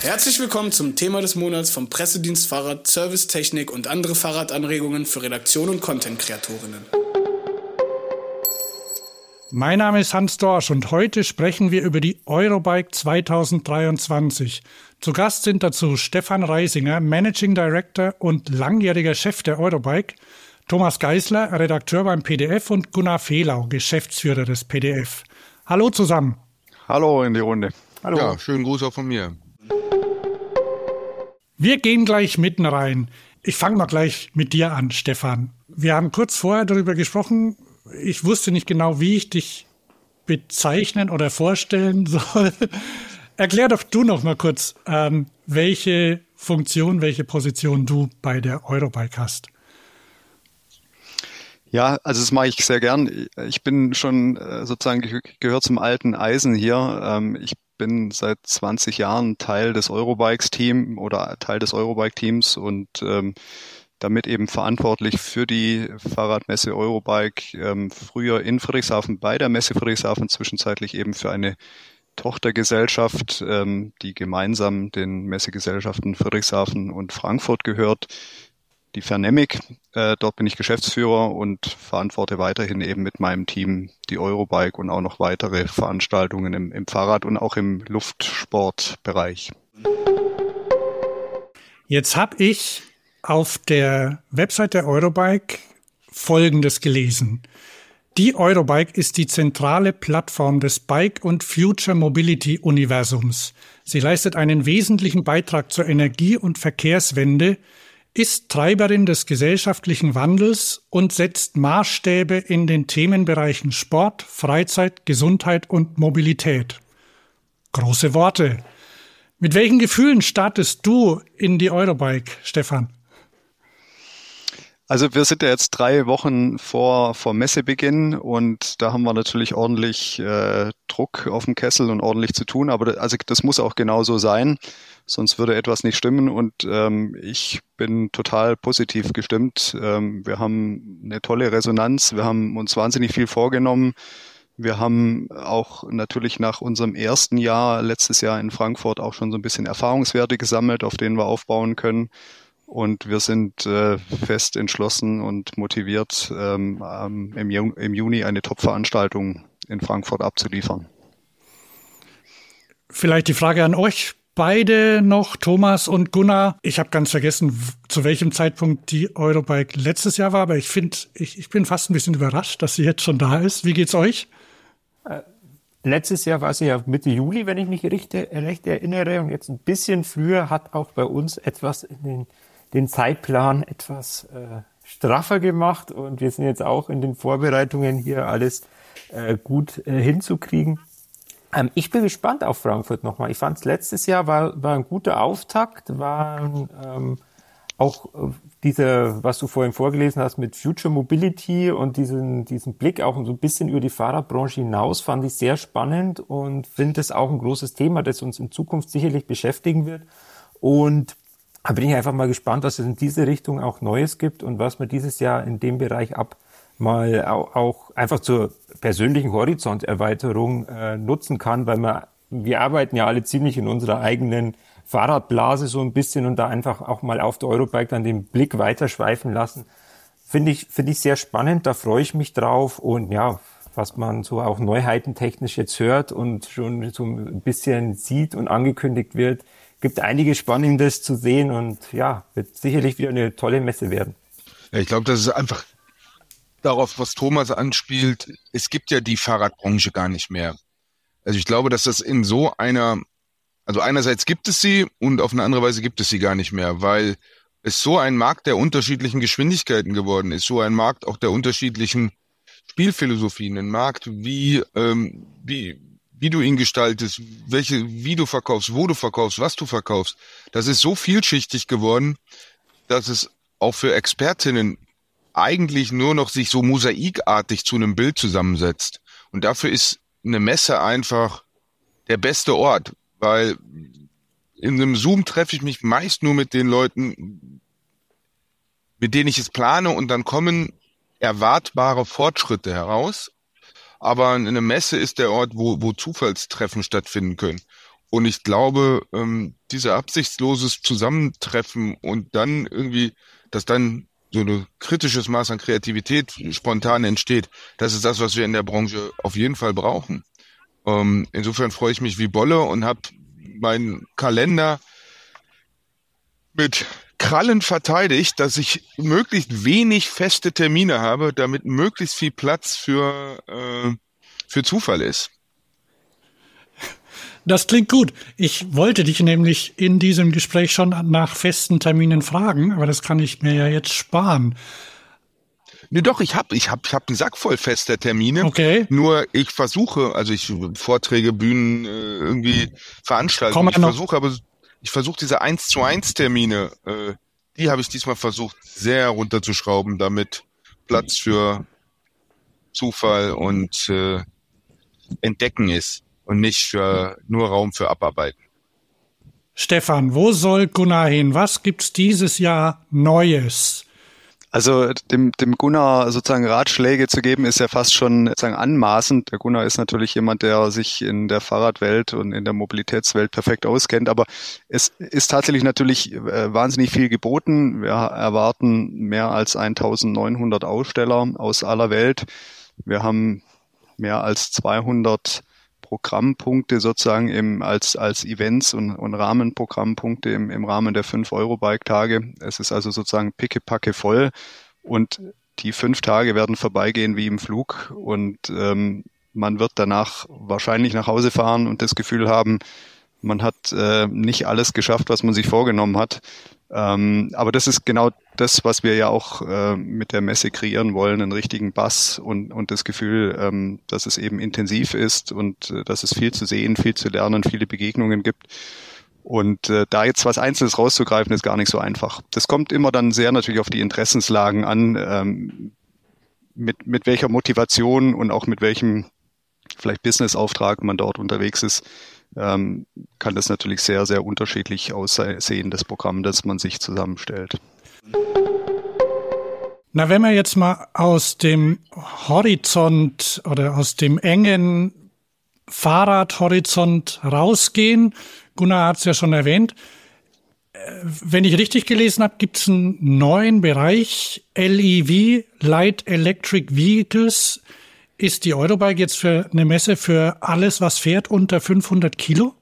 Herzlich willkommen zum Thema des Monats vom Pressedienst Fahrrad, Servicetechnik und andere Fahrradanregungen für Redaktion und Content-Kreatorinnen. Mein Name ist Hans Dorsch und heute sprechen wir über die Eurobike 2023. Zu Gast sind dazu Stefan Reisinger, Managing Director und langjähriger Chef der Eurobike, Thomas Geisler, Redakteur beim PDF und Gunnar Fehlau, Geschäftsführer des PDF. Hallo zusammen. Hallo in die Runde. Hallo. Ja, schönen Gruß auch von mir. Wir gehen gleich mitten rein. Ich fange mal gleich mit dir an, Stefan. Wir haben kurz vorher darüber gesprochen, ich wusste nicht genau, wie ich dich bezeichnen oder vorstellen soll. Erklär doch du noch mal kurz, ähm, welche Funktion, welche Position du bei der Eurobike hast. Ja, also das mache ich sehr gern. Ich bin schon äh, sozusagen gehört zum alten Eisen hier. Ähm, ich bin seit 20 Jahren Teil des Eurobikes-Team oder Teil des Eurobike-Teams und ähm, damit eben verantwortlich für die Fahrradmesse Eurobike, ähm, früher in Friedrichshafen bei der Messe Friedrichshafen, zwischenzeitlich eben für eine Tochtergesellschaft, ähm, die gemeinsam den Messegesellschaften Friedrichshafen und Frankfurt gehört, die Fernemic. Äh, dort bin ich Geschäftsführer und verantworte weiterhin eben mit meinem Team die Eurobike und auch noch weitere Veranstaltungen im, im Fahrrad- und auch im Luftsportbereich. Jetzt habe ich auf der Website der Eurobike Folgendes gelesen. Die Eurobike ist die zentrale Plattform des Bike- und Future Mobility Universums. Sie leistet einen wesentlichen Beitrag zur Energie- und Verkehrswende, ist Treiberin des gesellschaftlichen Wandels und setzt Maßstäbe in den Themenbereichen Sport, Freizeit, Gesundheit und Mobilität. Große Worte. Mit welchen Gefühlen startest du in die Eurobike, Stefan? Also wir sind ja jetzt drei Wochen vor, vor Messebeginn und da haben wir natürlich ordentlich äh, Druck auf dem Kessel und ordentlich zu tun. Aber das, also das muss auch genauso sein, sonst würde etwas nicht stimmen. Und ähm, ich bin total positiv gestimmt. Ähm, wir haben eine tolle Resonanz. Wir haben uns wahnsinnig viel vorgenommen. Wir haben auch natürlich nach unserem ersten Jahr letztes Jahr in Frankfurt auch schon so ein bisschen Erfahrungswerte gesammelt, auf denen wir aufbauen können. Und wir sind äh, fest entschlossen und motiviert, ähm, im, im Juni eine Top-Veranstaltung in Frankfurt abzuliefern. Vielleicht die Frage an euch beide noch, Thomas und Gunnar. Ich habe ganz vergessen, zu welchem Zeitpunkt die Eurobike letztes Jahr war, aber ich finde, ich, ich bin fast ein bisschen überrascht, dass sie jetzt schon da ist. Wie geht's euch? Äh, letztes Jahr war sie ja Mitte Juli, wenn ich mich recht, recht erinnere, und jetzt ein bisschen früher hat auch bei uns etwas in den den Zeitplan etwas äh, straffer gemacht und wir sind jetzt auch in den Vorbereitungen hier alles äh, gut äh, hinzukriegen. Ähm, ich bin gespannt auf Frankfurt nochmal. Ich fand es letztes Jahr war, war ein guter Auftakt, war ähm, auch äh, diese, was du vorhin vorgelesen hast mit Future Mobility und diesen, diesen Blick auch so ein bisschen über die Fahrradbranche hinaus, fand ich sehr spannend und finde es auch ein großes Thema, das uns in Zukunft sicherlich beschäftigen wird. Und da bin ich einfach mal gespannt, was es in diese Richtung auch Neues gibt und was man dieses Jahr in dem Bereich ab mal auch, einfach zur persönlichen Horizonterweiterung äh, nutzen kann, weil man, wir arbeiten ja alle ziemlich in unserer eigenen Fahrradblase so ein bisschen und da einfach auch mal auf der Eurobike dann den Blick weiterschweifen lassen. Finde ich, finde ich sehr spannend, da freue ich mich drauf und ja, was man so auch neuheitentechnisch jetzt hört und schon so ein bisschen sieht und angekündigt wird, gibt einiges Spannendes zu sehen und ja, wird sicherlich wieder eine tolle Messe werden. Ja, ich glaube, das ist einfach darauf, was Thomas anspielt. Es gibt ja die Fahrradbranche gar nicht mehr. Also ich glaube, dass das in so einer, also einerseits gibt es sie und auf eine andere Weise gibt es sie gar nicht mehr, weil es so ein Markt der unterschiedlichen Geschwindigkeiten geworden ist, so ein Markt auch der unterschiedlichen Spielphilosophien, ein Markt, wie, ähm, wie, wie du ihn gestaltest, welche, wie du verkaufst, wo du verkaufst, was du verkaufst. Das ist so vielschichtig geworden, dass es auch für Expertinnen eigentlich nur noch sich so mosaikartig zu einem Bild zusammensetzt. Und dafür ist eine Messe einfach der beste Ort, weil in einem Zoom treffe ich mich meist nur mit den Leuten, mit denen ich es plane und dann kommen erwartbare Fortschritte heraus aber eine Messe ist der Ort, wo, wo Zufallstreffen stattfinden können. Und ich glaube, ähm, dieser absichtsloses Zusammentreffen und dann irgendwie, dass dann so ein kritisches Maß an Kreativität spontan entsteht, das ist das, was wir in der Branche auf jeden Fall brauchen. Ähm, insofern freue ich mich wie Bolle und habe meinen Kalender mit Krallen verteidigt, dass ich möglichst wenig feste Termine habe, damit möglichst viel Platz für, äh, für Zufall ist. Das klingt gut. Ich wollte dich nämlich in diesem Gespräch schon nach festen Terminen fragen, aber das kann ich mir ja jetzt sparen. Nee, doch, ich habe ich hab, ich hab einen Sack voll fester Termine. Okay. Nur ich versuche, also ich Vorträge, Bühnen, äh, irgendwie Veranstaltungen, ich versuche aber ich versuche diese 1 zu 1 Termine, äh, die habe ich diesmal versucht sehr runterzuschrauben, damit Platz für Zufall und äh, Entdecken ist und nicht für, nur Raum für Abarbeiten. Stefan, wo soll Gunnar hin? Was gibt's dieses Jahr Neues? Also dem, dem Gunnar sozusagen Ratschläge zu geben, ist ja fast schon sozusagen anmaßend. Der Gunnar ist natürlich jemand, der sich in der Fahrradwelt und in der Mobilitätswelt perfekt auskennt, aber es ist tatsächlich natürlich äh, wahnsinnig viel geboten. Wir erwarten mehr als 1900 Aussteller aus aller Welt. Wir haben mehr als 200 Programmpunkte sozusagen im, als, als Events und, und Rahmenprogrammpunkte im, im Rahmen der 5-Euro-Bike-Tage. Es ist also sozusagen pickepacke voll und die fünf Tage werden vorbeigehen wie im Flug und ähm, man wird danach wahrscheinlich nach Hause fahren und das Gefühl haben, man hat äh, nicht alles geschafft, was man sich vorgenommen hat. Ähm, aber das ist genau das, was wir ja auch äh, mit der Messe kreieren wollen, einen richtigen Bass und, und das Gefühl, ähm, dass es eben intensiv ist und äh, dass es viel zu sehen, viel zu lernen, viele Begegnungen gibt. Und äh, da jetzt was Einzelnes rauszugreifen, ist gar nicht so einfach. Das kommt immer dann sehr natürlich auf die Interessenslagen an, ähm, mit, mit welcher Motivation und auch mit welchem vielleicht Businessauftrag man dort unterwegs ist ähm, kann das natürlich sehr, sehr unterschiedlich aussehen, das Programm, das man sich zusammenstellt. Na, wenn wir jetzt mal aus dem Horizont oder aus dem engen Fahrradhorizont rausgehen, Gunnar hat es ja schon erwähnt, äh, wenn ich richtig gelesen habe, gibt es einen neuen Bereich, LEV, Light Electric Vehicles. Ist die Eurobike jetzt für eine Messe für alles, was fährt, unter 500 Kilo?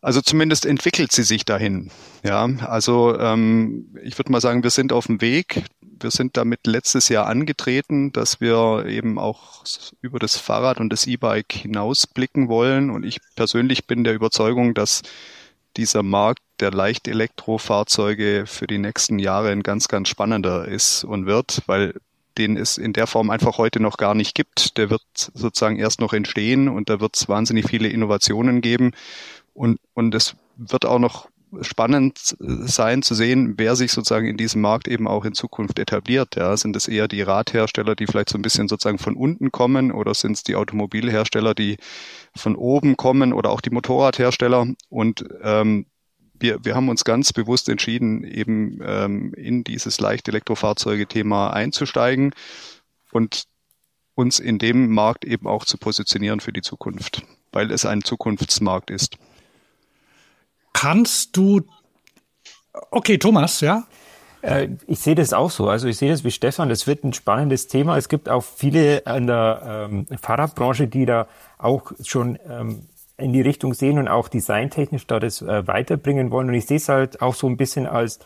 Also zumindest entwickelt sie sich dahin. Ja, also ähm, ich würde mal sagen, wir sind auf dem Weg. Wir sind damit letztes Jahr angetreten, dass wir eben auch über das Fahrrad und das E-Bike hinausblicken wollen. Und ich persönlich bin der Überzeugung, dass dieser Markt der Leicht-Elektrofahrzeuge für die nächsten Jahre ein ganz, ganz spannender ist und wird, weil den es in der Form einfach heute noch gar nicht gibt. Der wird sozusagen erst noch entstehen und da wird es wahnsinnig viele Innovationen geben. Und, und es wird auch noch spannend sein zu sehen, wer sich sozusagen in diesem Markt eben auch in Zukunft etabliert. Ja, sind es eher die Radhersteller, die vielleicht so ein bisschen sozusagen von unten kommen oder sind es die Automobilhersteller, die von oben kommen oder auch die Motorradhersteller? Und ähm, wir, wir haben uns ganz bewusst entschieden, eben ähm, in dieses leicht Elektrofahrzeuge-Thema einzusteigen und uns in dem Markt eben auch zu positionieren für die Zukunft, weil es ein Zukunftsmarkt ist. Kannst du, okay, Thomas, ja? Äh, ich sehe das auch so. Also ich sehe das wie Stefan. Das wird ein spannendes Thema. Es gibt auch viele in der ähm, Fahrradbranche, die da auch schon ähm, in die Richtung sehen und auch designtechnisch da das äh, weiterbringen wollen. Und ich sehe es halt auch so ein bisschen als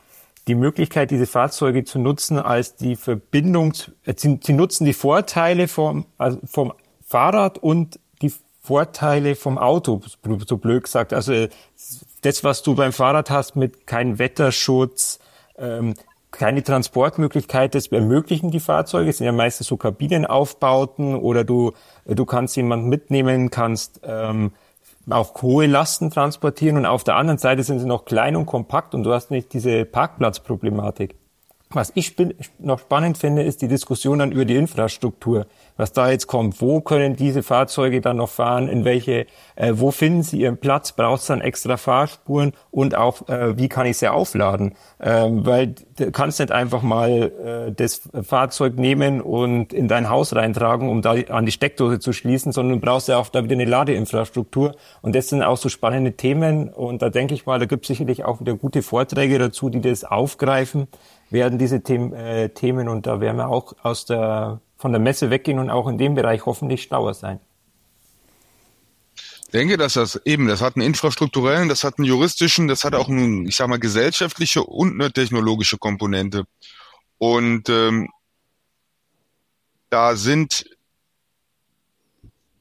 die Möglichkeit, diese Fahrzeuge zu nutzen, als die Verbindung, äh, sie, sie, nutzen die Vorteile vom, also vom Fahrrad und die Vorteile vom Auto, so blöd gesagt. Also das, was du beim Fahrrad hast mit keinem Wetterschutz, ähm, keine Transportmöglichkeit, das ermöglichen die Fahrzeuge. Es sind ja meistens so Kabinenaufbauten oder du, du kannst jemanden mitnehmen, kannst ähm, auch hohe Lasten transportieren und auf der anderen Seite sind sie noch klein und kompakt und du hast nicht diese Parkplatzproblematik. Was ich noch spannend finde, ist die Diskussion dann über die Infrastruktur was da jetzt kommt. Wo können diese Fahrzeuge dann noch fahren? In welche, äh, wo finden sie ihren Platz? Braucht es dann extra Fahrspuren? Und auch, äh, wie kann ich sie aufladen? Ähm, weil du kannst nicht einfach mal äh, das Fahrzeug nehmen und in dein Haus reintragen, um da an die Steckdose zu schließen, sondern du brauchst ja auch da wieder eine Ladeinfrastruktur. Und das sind auch so spannende Themen. Und da denke ich mal, da gibt es sicherlich auch wieder gute Vorträge dazu, die das aufgreifen werden diese Themen, äh, Themen und da werden wir auch aus der von der Messe weggehen und auch in dem Bereich hoffentlich schlauer sein. Ich denke, dass das eben, das hat einen infrastrukturellen, das hat einen juristischen, das hat auch eine, ich sag mal, gesellschaftliche und eine technologische Komponente. Und ähm, da sind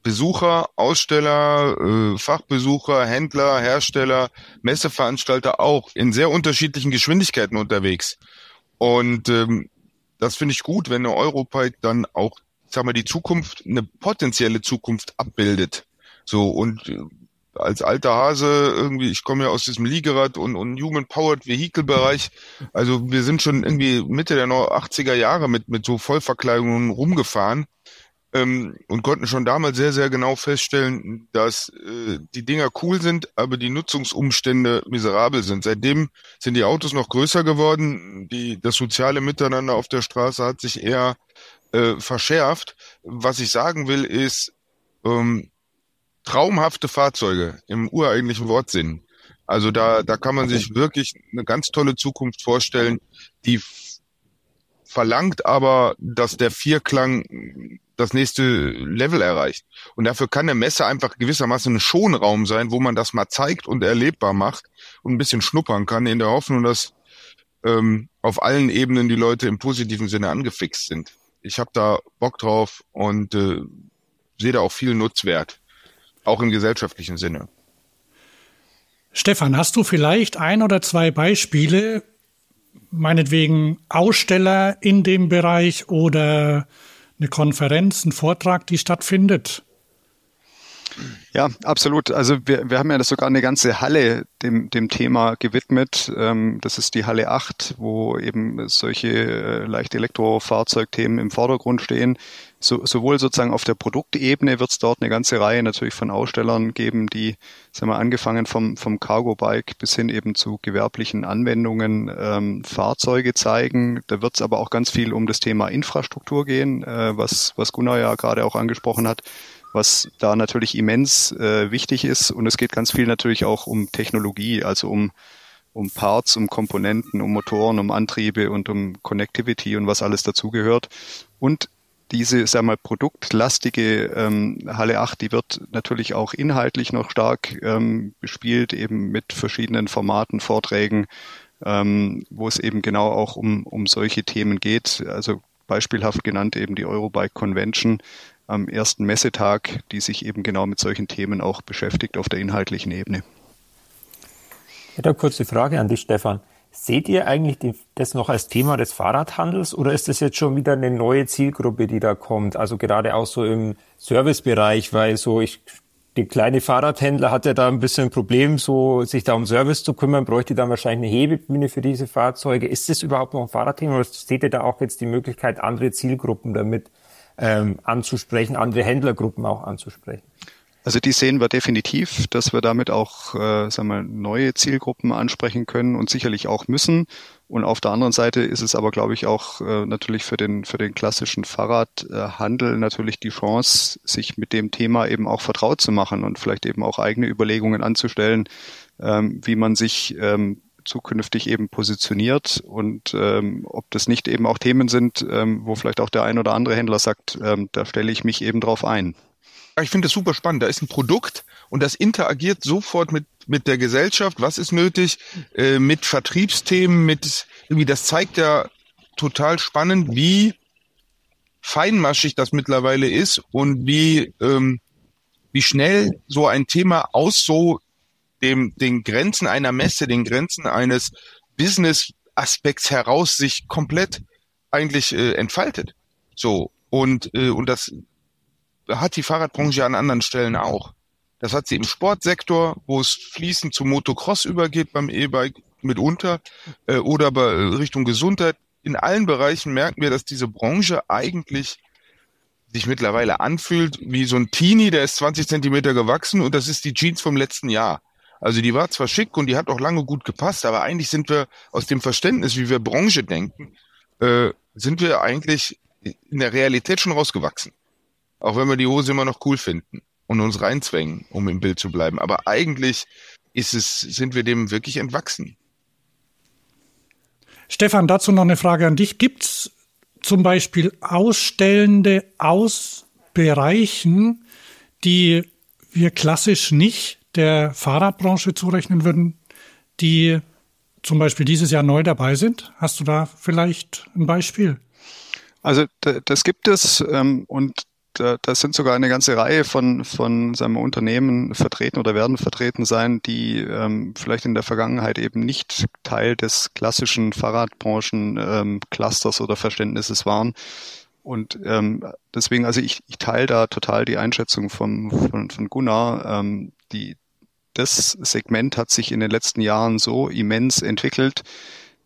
Besucher, Aussteller, äh, Fachbesucher, Händler, Hersteller, Messeveranstalter auch in sehr unterschiedlichen Geschwindigkeiten unterwegs. Und ähm, das finde ich gut, wenn eine Europike dann auch, sag mal, die Zukunft, eine potenzielle Zukunft abbildet. So und äh, als alter Hase irgendwie, ich komme ja aus diesem Liegerad und, und Human Powered Vehicle Bereich. Also wir sind schon irgendwie Mitte der 80er Jahre mit, mit so Vollverkleidungen rumgefahren ähm, und konnten schon damals sehr, sehr genau feststellen, dass äh, die Dinger cool sind, aber die Nutzungsumstände miserabel sind. Seitdem sind die Autos noch größer geworden, die, das soziale Miteinander auf der Straße hat sich eher äh, verschärft. Was ich sagen will, ist ähm, traumhafte Fahrzeuge im ureigentlichen Wortsinn. Also da, da kann man sich wirklich eine ganz tolle Zukunft vorstellen, die verlangt aber, dass der Vierklang das nächste Level erreicht. Und dafür kann eine Messe einfach gewissermaßen ein Schonraum sein, wo man das mal zeigt und erlebbar macht und ein bisschen schnuppern kann, in der Hoffnung, dass ähm, auf allen Ebenen die Leute im positiven Sinne angefixt sind. Ich habe da Bock drauf und äh, sehe da auch viel Nutzwert, auch im gesellschaftlichen Sinne. Stefan, hast du vielleicht ein oder zwei Beispiele, meinetwegen Aussteller in dem Bereich oder eine Konferenz, ein Vortrag, die stattfindet. Ja, absolut. Also wir, wir haben ja sogar eine ganze Halle dem, dem Thema gewidmet. Ähm, das ist die Halle 8, wo eben solche äh, leicht Elektrofahrzeugthemen im Vordergrund stehen. So, sowohl sozusagen auf der Produktebene wird es dort eine ganze Reihe natürlich von Ausstellern geben, die, sagen wir, angefangen vom, vom Cargo-Bike bis hin eben zu gewerblichen Anwendungen ähm, Fahrzeuge zeigen. Da wird es aber auch ganz viel um das Thema Infrastruktur gehen, äh, was, was Gunnar ja gerade auch angesprochen hat was da natürlich immens äh, wichtig ist. Und es geht ganz viel natürlich auch um Technologie, also um, um Parts, um Komponenten, um Motoren, um Antriebe und um Connectivity und was alles dazugehört. Und diese, sag mal, produktlastige ähm, Halle 8, die wird natürlich auch inhaltlich noch stark ähm, bespielt, eben mit verschiedenen Formaten, Vorträgen, ähm, wo es eben genau auch um, um solche Themen geht. Also beispielhaft genannt eben die Eurobike Convention, am ersten Messetag, die sich eben genau mit solchen Themen auch beschäftigt auf der inhaltlichen Ebene. Ich hätte eine kurze Frage an dich, Stefan. Seht ihr eigentlich das noch als Thema des Fahrradhandels oder ist das jetzt schon wieder eine neue Zielgruppe, die da kommt? Also gerade auch so im Servicebereich, weil so ich die kleine Fahrradhändler hat ja da ein bisschen ein Problem, so sich da um Service zu kümmern, bräuchte dann wahrscheinlich eine Hebebühne für diese Fahrzeuge. Ist das überhaupt noch ein Fahrradthema oder seht ihr da auch jetzt die Möglichkeit, andere Zielgruppen damit ähm, anzusprechen, andere Händlergruppen auch anzusprechen. Also die sehen wir definitiv, dass wir damit auch äh, sagen wir, neue Zielgruppen ansprechen können und sicherlich auch müssen. Und auf der anderen Seite ist es aber, glaube ich, auch äh, natürlich für den, für den klassischen Fahrradhandel natürlich die Chance, sich mit dem Thema eben auch vertraut zu machen und vielleicht eben auch eigene Überlegungen anzustellen, ähm, wie man sich ähm, zukünftig eben positioniert und ähm, ob das nicht eben auch Themen sind, ähm, wo vielleicht auch der ein oder andere Händler sagt, ähm, da stelle ich mich eben drauf ein. Ich finde das super spannend. Da ist ein Produkt und das interagiert sofort mit mit der Gesellschaft. Was ist nötig? Äh, mit Vertriebsthemen, mit irgendwie. Das zeigt ja total spannend, wie feinmaschig das mittlerweile ist und wie ähm, wie schnell so ein Thema aus so dem, den Grenzen einer Messe, den Grenzen eines Business-Aspekts heraus sich komplett eigentlich äh, entfaltet. So. Und, äh, und das hat die Fahrradbranche an anderen Stellen auch. Das hat sie im Sportsektor, wo es fließend zum Motocross übergeht beim E-Bike mitunter, äh, oder bei Richtung Gesundheit. in allen Bereichen merken wir, dass diese Branche eigentlich sich mittlerweile anfühlt wie so ein Teenie, der ist 20 Zentimeter gewachsen und das ist die Jeans vom letzten Jahr. Also die war zwar schick und die hat auch lange gut gepasst, aber eigentlich sind wir aus dem Verständnis, wie wir Branche denken, äh, sind wir eigentlich in der Realität schon rausgewachsen. Auch wenn wir die Hose immer noch cool finden und uns reinzwängen, um im Bild zu bleiben. Aber eigentlich ist es, sind wir dem wirklich entwachsen. Stefan, dazu noch eine Frage an dich. Gibt es zum Beispiel Ausstellende aus Bereichen, die wir klassisch nicht der Fahrradbranche zurechnen würden, die zum Beispiel dieses Jahr neu dabei sind? Hast du da vielleicht ein Beispiel? Also das gibt es ähm, und da, das sind sogar eine ganze Reihe von, von wir, Unternehmen vertreten oder werden vertreten sein, die ähm, vielleicht in der Vergangenheit eben nicht Teil des klassischen Fahrradbranchen-Clusters ähm, oder Verständnisses waren. Und ähm, deswegen, also ich, ich teile da total die Einschätzung vom, von, von Gunnar. Ähm, die, das Segment hat sich in den letzten Jahren so immens entwickelt,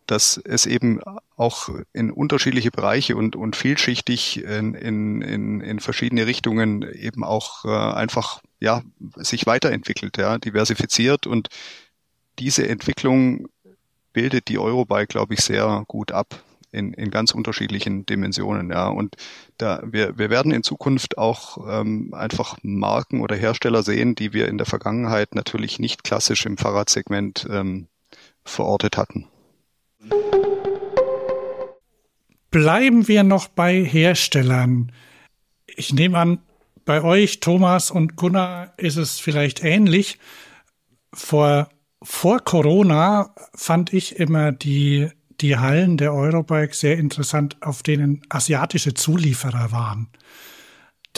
dass es eben auch in unterschiedliche Bereiche und, und vielschichtig in, in, in, in verschiedene Richtungen eben auch äh, einfach ja sich weiterentwickelt, ja, diversifiziert. Und diese Entwicklung bildet die Eurobike, glaube ich, sehr gut ab in, in ganz unterschiedlichen Dimensionen, ja. Und da wir, wir werden in Zukunft auch ähm, einfach Marken oder Hersteller sehen, die wir in der Vergangenheit natürlich nicht klassisch im Fahrradsegment ähm, verortet hatten. Bleiben wir noch bei Herstellern. Ich nehme an, bei euch, Thomas und Gunnar, ist es vielleicht ähnlich. Vor, vor Corona fand ich immer die, die Hallen der Eurobike sehr interessant, auf denen asiatische Zulieferer waren.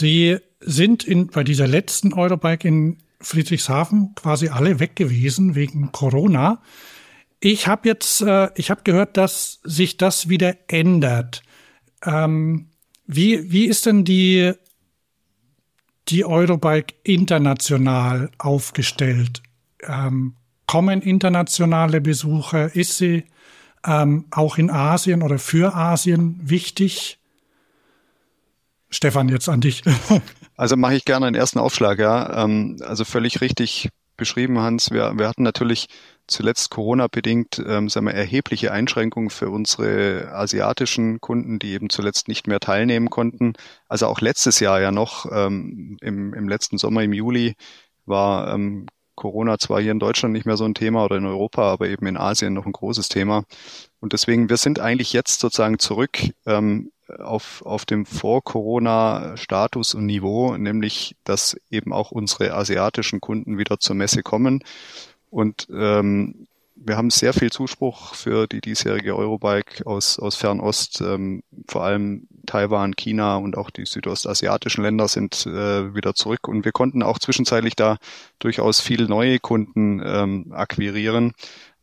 Die sind in, bei dieser letzten Eurobike in Friedrichshafen quasi alle weg gewesen wegen Corona. Ich habe jetzt, äh, ich habe gehört, dass sich das wieder ändert. Ähm, wie, wie ist denn die, die Eurobike international aufgestellt? Ähm, kommen internationale Besucher? Ist sie ähm, auch in Asien oder für Asien wichtig? Stefan, jetzt an dich. also mache ich gerne einen ersten Aufschlag, ja. Ähm, also völlig richtig beschrieben, Hans. Wir, wir hatten natürlich zuletzt Corona-bedingt ähm, sagen wir, erhebliche Einschränkungen für unsere asiatischen Kunden, die eben zuletzt nicht mehr teilnehmen konnten. Also auch letztes Jahr ja noch, ähm, im, im letzten Sommer, im Juli, war ähm, Corona zwar hier in Deutschland nicht mehr so ein Thema oder in Europa, aber eben in Asien noch ein großes Thema. Und deswegen, wir sind eigentlich jetzt sozusagen zurück ähm, auf, auf dem Vor-Corona-Status und Niveau, nämlich dass eben auch unsere asiatischen Kunden wieder zur Messe kommen und ähm, wir haben sehr viel Zuspruch für die diesjährige Eurobike aus, aus Fernost. Ähm, vor allem Taiwan, China und auch die südostasiatischen Länder sind äh, wieder zurück. Und wir konnten auch zwischenzeitlich da durchaus viele neue Kunden ähm, akquirieren.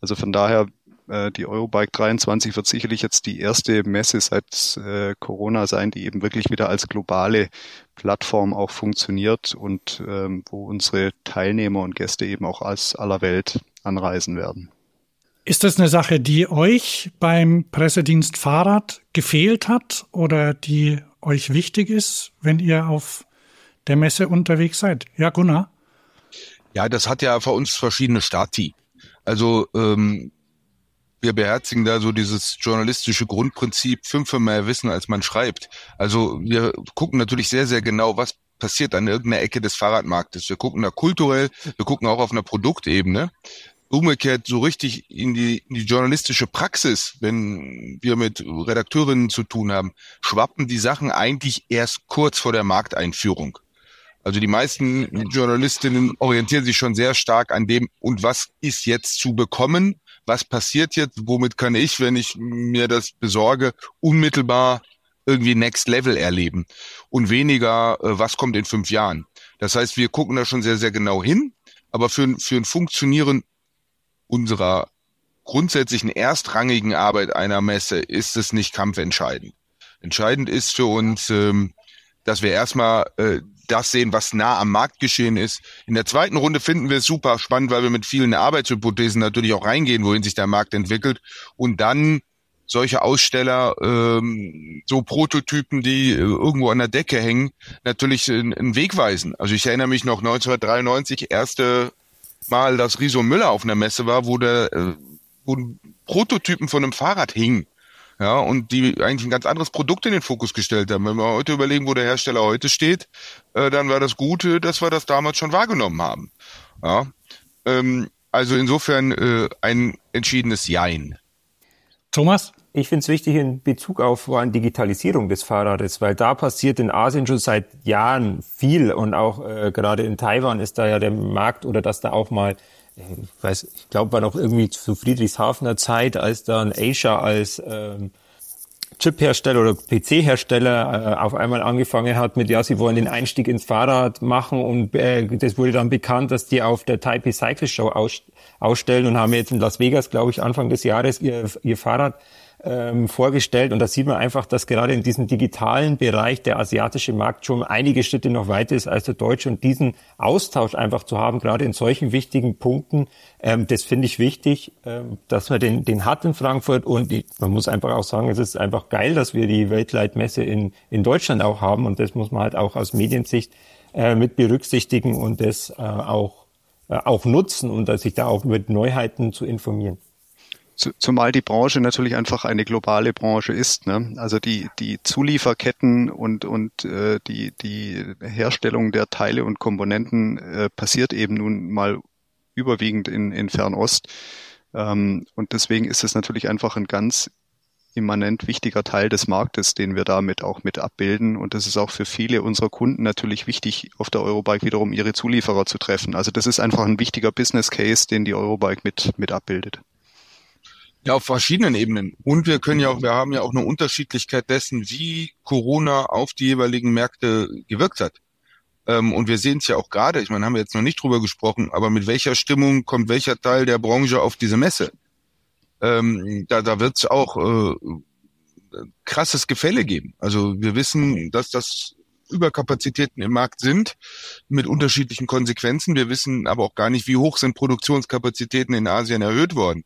Also von daher äh, die Eurobike 23 wird sicherlich jetzt die erste Messe seit äh, Corona sein, die eben wirklich wieder als globale Plattform auch funktioniert und ähm, wo unsere Teilnehmer und Gäste eben auch aus aller Welt anreisen werden. Ist das eine Sache, die euch beim Pressedienst Fahrrad gefehlt hat oder die euch wichtig ist, wenn ihr auf der Messe unterwegs seid? Ja, Gunnar? Ja, das hat ja für uns verschiedene Stati. Also ähm, wir beherzigen da so dieses journalistische Grundprinzip, fünfmal mehr wissen, als man schreibt. Also wir gucken natürlich sehr, sehr genau, was passiert an irgendeiner Ecke des Fahrradmarktes. Wir gucken da kulturell, wir gucken auch auf einer Produktebene. Umgekehrt so richtig in die, in die journalistische Praxis, wenn wir mit Redakteurinnen zu tun haben, schwappen die Sachen eigentlich erst kurz vor der Markteinführung. Also die meisten Journalistinnen orientieren sich schon sehr stark an dem, und was ist jetzt zu bekommen was passiert jetzt, womit kann ich, wenn ich mir das besorge, unmittelbar irgendwie Next Level erleben und weniger, äh, was kommt in fünf Jahren. Das heißt, wir gucken da schon sehr, sehr genau hin, aber für, für ein Funktionieren unserer grundsätzlichen erstrangigen Arbeit einer Messe ist es nicht kampfentscheidend. Entscheidend ist für uns, ähm, dass wir erstmal äh, das sehen, was nah am Markt geschehen ist. In der zweiten Runde finden wir es super spannend, weil wir mit vielen Arbeitshypothesen natürlich auch reingehen, wohin sich der Markt entwickelt. Und dann solche Aussteller, ähm, so Prototypen, die äh, irgendwo an der Decke hängen, natürlich einen Weg weisen. Also ich erinnere mich noch 1993, erste Mal, dass Riso Müller auf einer Messe war, wo der äh, wo Prototypen von einem Fahrrad hingen. Ja, und die eigentlich ein ganz anderes Produkt in den Fokus gestellt haben. Wenn wir heute überlegen, wo der Hersteller heute steht, äh, dann war das Gute, dass wir das damals schon wahrgenommen haben. Ja, ähm, also insofern äh, ein entschiedenes Jein. Thomas? Ich finde es wichtig in Bezug auf vor allem Digitalisierung des Fahrrades, weil da passiert in Asien schon seit Jahren viel und auch äh, gerade in Taiwan ist da ja der Markt oder dass da auch mal ich weiß, ich glaube, war noch irgendwie zu Friedrichshafener Zeit, als dann Asia als ähm, Chip-Hersteller oder PC-Hersteller äh, auf einmal angefangen hat mit, ja, sie wollen den Einstieg ins Fahrrad machen und äh, das wurde dann bekannt, dass die auf der Taipei Cycle Show aus, ausstellen und haben jetzt in Las Vegas, glaube ich, Anfang des Jahres ihr, ihr Fahrrad ähm, vorgestellt. Und da sieht man einfach, dass gerade in diesem digitalen Bereich der asiatische Markt schon einige Schritte noch weiter ist als der deutsche. Und diesen Austausch einfach zu haben, gerade in solchen wichtigen Punkten, ähm, das finde ich wichtig, ähm, dass man den, den hat in Frankfurt. Und die, man muss einfach auch sagen, es ist einfach geil, dass wir die Weltleitmesse in, in Deutschland auch haben. Und das muss man halt auch aus Mediensicht äh, mit berücksichtigen und das äh, auch, äh, auch nutzen und sich da auch mit Neuheiten zu informieren. Zumal die Branche natürlich einfach eine globale Branche ist. Ne? Also die, die Zulieferketten und, und äh, die, die Herstellung der Teile und Komponenten äh, passiert eben nun mal überwiegend in, in Fernost. Ähm, und deswegen ist es natürlich einfach ein ganz immanent wichtiger Teil des Marktes, den wir damit auch mit abbilden. Und das ist auch für viele unserer Kunden natürlich wichtig, auf der Eurobike wiederum ihre Zulieferer zu treffen. Also das ist einfach ein wichtiger Business Case, den die Eurobike mit, mit abbildet. Ja, auf verschiedenen Ebenen. Und wir können ja auch, wir haben ja auch eine Unterschiedlichkeit dessen, wie Corona auf die jeweiligen Märkte gewirkt hat. Ähm, und wir sehen es ja auch gerade, ich meine, haben wir jetzt noch nicht drüber gesprochen, aber mit welcher Stimmung kommt welcher Teil der Branche auf diese Messe? Ähm, da da wird es auch äh, krasses Gefälle geben. Also wir wissen, dass das Überkapazitäten im Markt sind mit unterschiedlichen Konsequenzen. Wir wissen aber auch gar nicht, wie hoch sind Produktionskapazitäten in Asien erhöht worden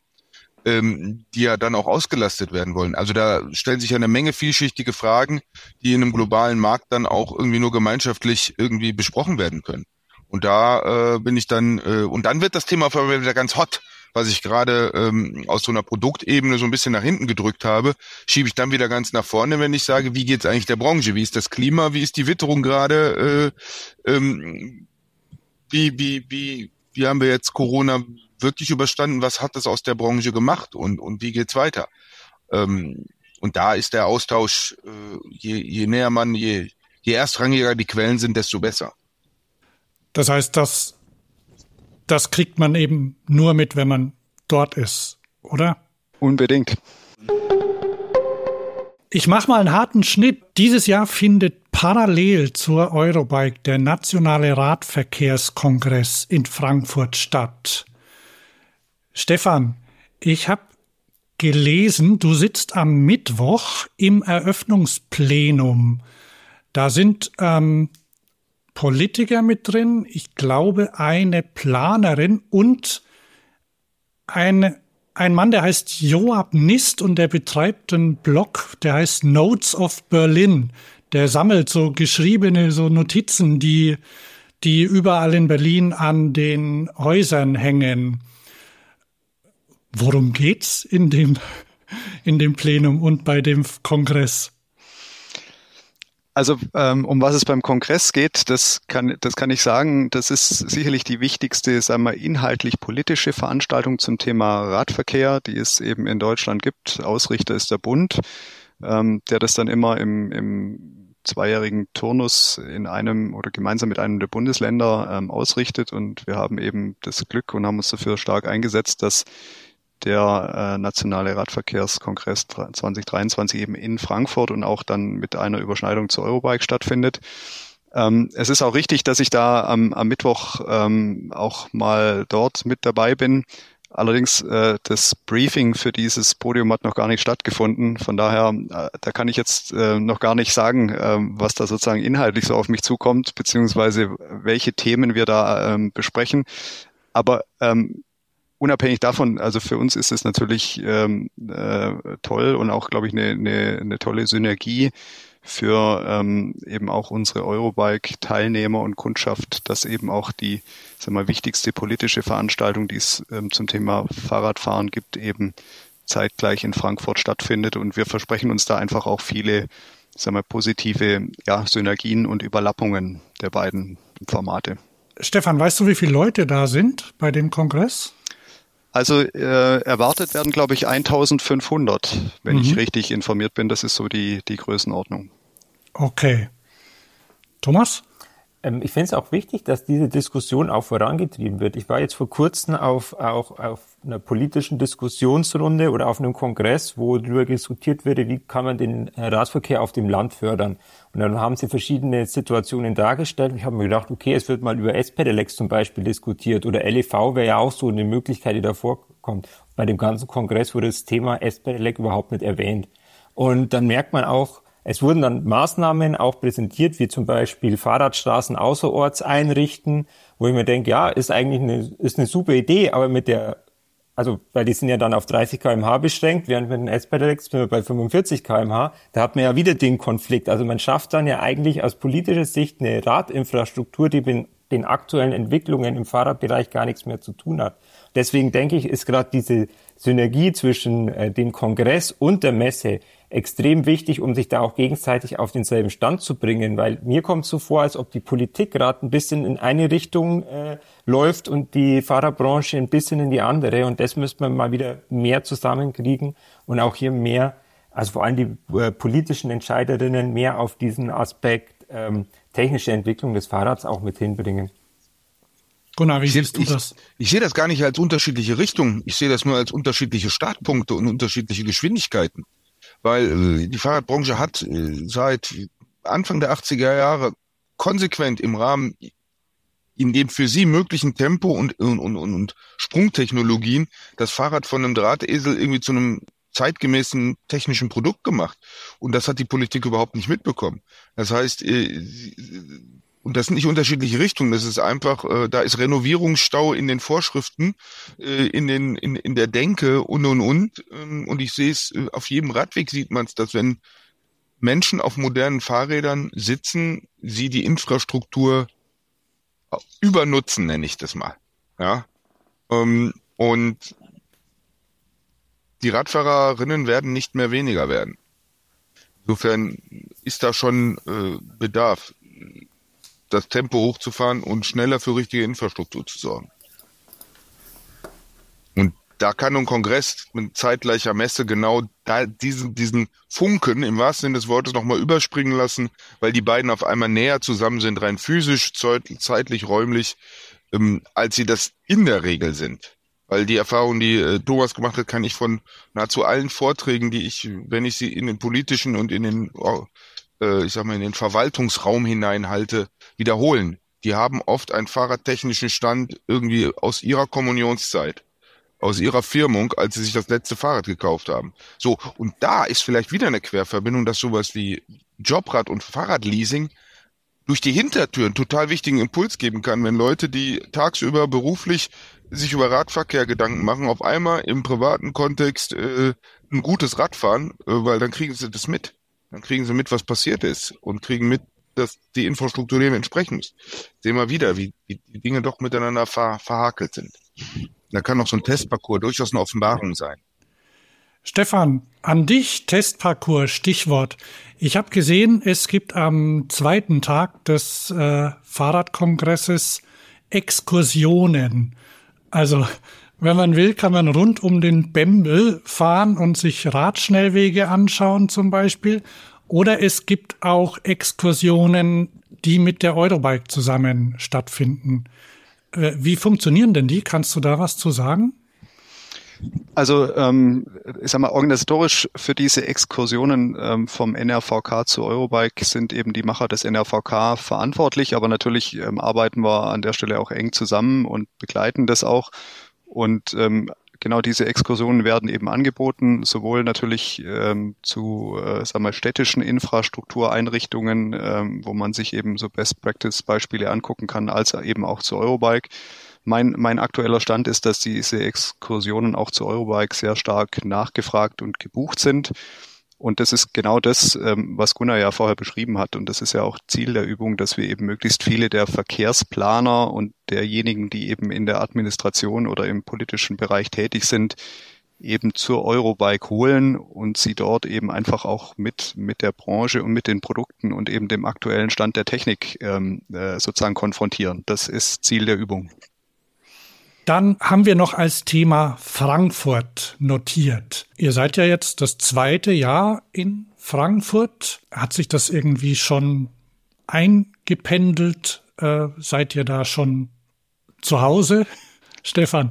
ähm, die ja dann auch ausgelastet werden wollen. Also da stellen sich ja eine Menge vielschichtige Fragen, die in einem globalen Markt dann auch irgendwie nur gemeinschaftlich irgendwie besprochen werden können. Und da äh, bin ich dann, äh, und dann wird das Thema auf einmal wieder ganz hot, was ich gerade ähm, aus so einer Produktebene so ein bisschen nach hinten gedrückt habe, schiebe ich dann wieder ganz nach vorne, wenn ich sage, wie geht's eigentlich der Branche? Wie ist das Klima? Wie ist die Witterung gerade? Äh, ähm, wie, wie, wie, wie haben wir jetzt Corona wirklich überstanden, was hat das aus der Branche gemacht und, und wie geht's weiter? Ähm, und da ist der Austausch, äh, je, je näher man, je, je erstrangiger die Quellen sind, desto besser. Das heißt, das, das kriegt man eben nur mit, wenn man dort ist, oder? Unbedingt. Ich mache mal einen harten Schnitt. Dieses Jahr findet parallel zur Eurobike der Nationale Radverkehrskongress in Frankfurt statt. Stefan, ich habe gelesen, du sitzt am Mittwoch im Eröffnungsplenum. Da sind ähm, Politiker mit drin, ich glaube eine Planerin und ein, ein Mann, der heißt Joab Nist und der betreibt einen Blog, der heißt Notes of Berlin. Der sammelt so geschriebene so Notizen, die, die überall in Berlin an den Häusern hängen. Worum geht's in dem, in dem Plenum und bei dem Kongress? Also ähm, um was es beim Kongress geht, das kann, das kann ich sagen, das ist sicherlich die wichtigste, sagen wir, inhaltlich politische Veranstaltung zum Thema Radverkehr, die es eben in Deutschland gibt. Ausrichter ist der Bund, ähm, der das dann immer im, im zweijährigen Turnus in einem oder gemeinsam mit einem der Bundesländer ähm, ausrichtet. Und wir haben eben das Glück und haben uns dafür stark eingesetzt, dass der äh, Nationale Radverkehrskongress 2023 eben in Frankfurt und auch dann mit einer Überschneidung zur Eurobike stattfindet. Ähm, es ist auch richtig, dass ich da am, am Mittwoch ähm, auch mal dort mit dabei bin. Allerdings äh, das Briefing für dieses Podium hat noch gar nicht stattgefunden. Von daher, äh, da kann ich jetzt äh, noch gar nicht sagen, äh, was da sozusagen inhaltlich so auf mich zukommt, beziehungsweise welche Themen wir da ähm, besprechen. Aber ähm, unabhängig davon, also für uns ist es natürlich ähm, äh, toll und auch, glaube ich, eine, eine, eine tolle Synergie für ähm, eben auch unsere Eurobike-Teilnehmer und Kundschaft, dass eben auch die sag mal, wichtigste politische Veranstaltung, die es ähm, zum Thema Fahrradfahren gibt, eben zeitgleich in Frankfurt stattfindet. Und wir versprechen uns da einfach auch viele sag mal, positive ja, Synergien und Überlappungen der beiden Formate. Stefan, weißt du, wie viele Leute da sind bei dem Kongress? Also äh, erwartet werden, glaube ich, 1500, wenn mhm. ich richtig informiert bin. Das ist so die, die Größenordnung. Okay. Thomas? Ähm, ich finde es auch wichtig, dass diese Diskussion auch vorangetrieben wird. Ich war jetzt vor kurzem auf, auch auf einer politischen Diskussionsrunde oder auf einem Kongress, wo darüber diskutiert wurde, wie kann man den Radverkehr auf dem Land fördern. Und dann haben sie verschiedene Situationen dargestellt. Ich habe mir gedacht, okay, es wird mal über S-Pedelecs zum Beispiel diskutiert oder LEV wäre ja auch so eine Möglichkeit, die da vorkommt. Bei dem ganzen Kongress wurde das Thema S-Pedelec überhaupt nicht erwähnt. Und dann merkt man auch, es wurden dann Maßnahmen auch präsentiert, wie zum Beispiel Fahrradstraßen außerorts einrichten, wo ich mir denke, ja, ist eigentlich eine, ist eine super Idee, aber mit der, also, weil die sind ja dann auf 30 kmh beschränkt, während mit den S-Pedelecs sind wir bei 45 kmh, da hat man ja wieder den Konflikt. Also man schafft dann ja eigentlich aus politischer Sicht eine Radinfrastruktur, die mit den aktuellen Entwicklungen im Fahrradbereich gar nichts mehr zu tun hat. Deswegen denke ich, ist gerade diese Synergie zwischen äh, dem Kongress und der Messe extrem wichtig, um sich da auch gegenseitig auf denselben Stand zu bringen, weil mir kommt so vor, als ob die Politik gerade ein bisschen in eine Richtung äh, läuft und die Fahrerbranche ein bisschen in die andere und das müsste man mal wieder mehr zusammenkriegen und auch hier mehr, also vor allem die äh, politischen Entscheiderinnen mehr auf diesen Aspekt ähm, technische Entwicklung des Fahrrads auch mit hinbringen. Gunnar, wie siehst du ich, das? Ich sehe das gar nicht als unterschiedliche Richtungen. Ich sehe das nur als unterschiedliche Startpunkte und unterschiedliche Geschwindigkeiten weil äh, die Fahrradbranche hat äh, seit Anfang der 80er Jahre konsequent im Rahmen in dem für sie möglichen Tempo und, und, und, und Sprungtechnologien das Fahrrad von einem Drahtesel irgendwie zu einem zeitgemäßen technischen Produkt gemacht. Und das hat die Politik überhaupt nicht mitbekommen. Das heißt, äh, und das sind nicht unterschiedliche Richtungen. Das ist einfach, äh, da ist Renovierungsstau in den Vorschriften, äh, in den in, in der Denke und und und. Ähm, und ich sehe es äh, auf jedem Radweg sieht man es, dass wenn Menschen auf modernen Fahrrädern sitzen, sie die Infrastruktur übernutzen, nenne ich das mal. Ja. Ähm, und die Radfahrerinnen werden nicht mehr weniger werden. Insofern ist da schon äh, Bedarf das Tempo hochzufahren und schneller für richtige Infrastruktur zu sorgen. Und da kann ein Kongress mit zeitgleicher Messe genau da diesen, diesen Funken im wahrsten Sinne des Wortes nochmal überspringen lassen, weil die beiden auf einmal näher zusammen sind, rein physisch, zeitlich, räumlich, ähm, als sie das in der Regel sind. Weil die Erfahrung, die äh, Thomas gemacht hat, kann ich von nahezu allen Vorträgen, die ich, wenn ich sie in den politischen und in den oh, äh, ich sag mal, in den Verwaltungsraum hineinhalte, wiederholen. Die haben oft einen fahrradtechnischen Stand irgendwie aus ihrer Kommunionszeit, aus ihrer Firmung, als sie sich das letzte Fahrrad gekauft haben. So, und da ist vielleicht wieder eine Querverbindung, dass sowas wie Jobrad und Fahrradleasing durch die Hintertüren total wichtigen Impuls geben kann, wenn Leute, die tagsüber beruflich sich über Radverkehr Gedanken machen, auf einmal im privaten Kontext äh, ein gutes Radfahren, äh, weil dann kriegen sie das mit. Dann kriegen sie mit, was passiert ist und kriegen mit, dass die Infrastruktur dem entsprechen muss. Sehen wir wieder, wie die Dinge doch miteinander ver verhakelt sind. Da kann auch so ein Testparcours durchaus eine Offenbarung sein. Stefan, an dich Testparcours, Stichwort. Ich habe gesehen, es gibt am zweiten Tag des äh, Fahrradkongresses Exkursionen. Also wenn man will, kann man rund um den Bembel fahren und sich Radschnellwege anschauen zum Beispiel. Oder es gibt auch Exkursionen, die mit der Eurobike zusammen stattfinden. Äh, wie funktionieren denn die? Kannst du da was zu sagen? Also ähm, ich sag mal, organisatorisch für diese Exkursionen ähm, vom NRVK zu Eurobike sind eben die Macher des NRVK verantwortlich, aber natürlich ähm, arbeiten wir an der Stelle auch eng zusammen und begleiten das auch. Und ähm, genau diese Exkursionen werden eben angeboten, sowohl natürlich ähm, zu äh, sagen wir, städtischen Infrastruktureinrichtungen, ähm, wo man sich eben so Best-Practice-Beispiele angucken kann, als eben auch zu Eurobike. mein, mein aktueller Stand ist, dass diese Exkursionen auch zu Eurobike sehr stark nachgefragt und gebucht sind. Und das ist genau das, ähm, was Gunnar ja vorher beschrieben hat. Und das ist ja auch Ziel der Übung, dass wir eben möglichst viele der Verkehrsplaner und derjenigen, die eben in der Administration oder im politischen Bereich tätig sind, eben zur Eurobike holen und sie dort eben einfach auch mit, mit der Branche und mit den Produkten und eben dem aktuellen Stand der Technik ähm, äh, sozusagen konfrontieren. Das ist Ziel der Übung. Dann haben wir noch als Thema Frankfurt notiert. Ihr seid ja jetzt das zweite Jahr in Frankfurt. Hat sich das irgendwie schon eingependelt? Äh, seid ihr da schon zu Hause? Stefan.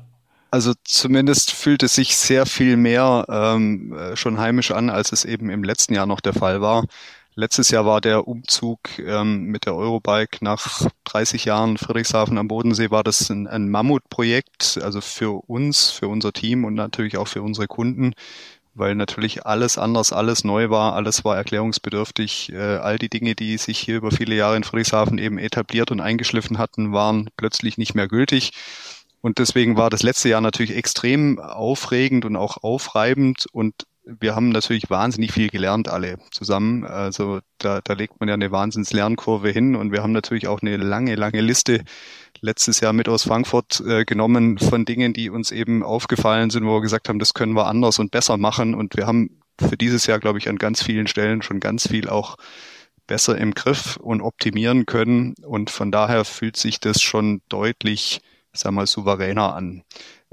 Also zumindest fühlt es sich sehr viel mehr ähm, äh, schon heimisch an, als es eben im letzten Jahr noch der Fall war. Letztes Jahr war der Umzug ähm, mit der Eurobike nach 30 Jahren Friedrichshafen am Bodensee war das ein, ein Mammutprojekt, also für uns, für unser Team und natürlich auch für unsere Kunden, weil natürlich alles anders, alles neu war, alles war erklärungsbedürftig. Äh, all die Dinge, die sich hier über viele Jahre in Friedrichshafen eben etabliert und eingeschliffen hatten, waren plötzlich nicht mehr gültig. Und deswegen war das letzte Jahr natürlich extrem aufregend und auch aufreibend und wir haben natürlich wahnsinnig viel gelernt alle zusammen. Also da, da legt man ja eine Wahnsinns Lernkurve hin und wir haben natürlich auch eine lange, lange Liste letztes Jahr mit aus Frankfurt äh, genommen von Dingen, die uns eben aufgefallen sind, wo wir gesagt haben, das können wir anders und besser machen. Und wir haben für dieses Jahr, glaube ich, an ganz vielen Stellen schon ganz viel auch besser im Griff und optimieren können. Und von daher fühlt sich das schon deutlich, sag mal, souveräner an.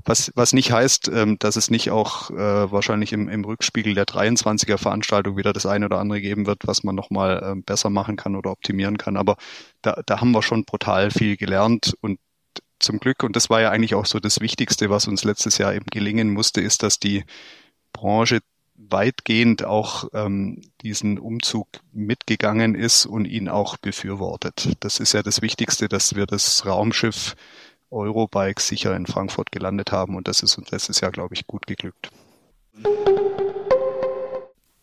Was, was nicht heißt, ähm, dass es nicht auch äh, wahrscheinlich im, im Rückspiegel der 23er Veranstaltung wieder das eine oder andere geben wird, was man nochmal äh, besser machen kann oder optimieren kann. Aber da, da haben wir schon brutal viel gelernt und zum Glück, und das war ja eigentlich auch so das Wichtigste, was uns letztes Jahr eben gelingen musste, ist, dass die Branche weitgehend auch ähm, diesen Umzug mitgegangen ist und ihn auch befürwortet. Das ist ja das Wichtigste, dass wir das Raumschiff Eurobike sicher in Frankfurt gelandet haben und das ist uns letztes Jahr, glaube ich, gut geglückt.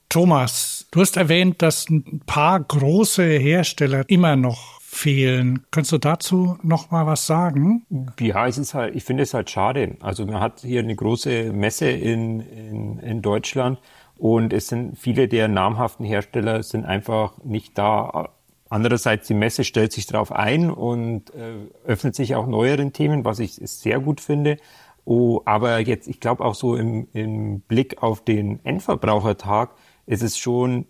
Thomas, du hast erwähnt, dass ein paar große Hersteller immer noch fehlen. Könntest du dazu noch mal was sagen? Ja, es ist halt, ich finde es halt schade. Also man hat hier eine große Messe in, in, in Deutschland und es sind viele der namhaften Hersteller sind einfach nicht da Andererseits, die Messe stellt sich darauf ein und äh, öffnet sich auch neueren Themen, was ich sehr gut finde. Oh, aber jetzt, ich glaube auch so im, im Blick auf den Endverbrauchertag ist es schon,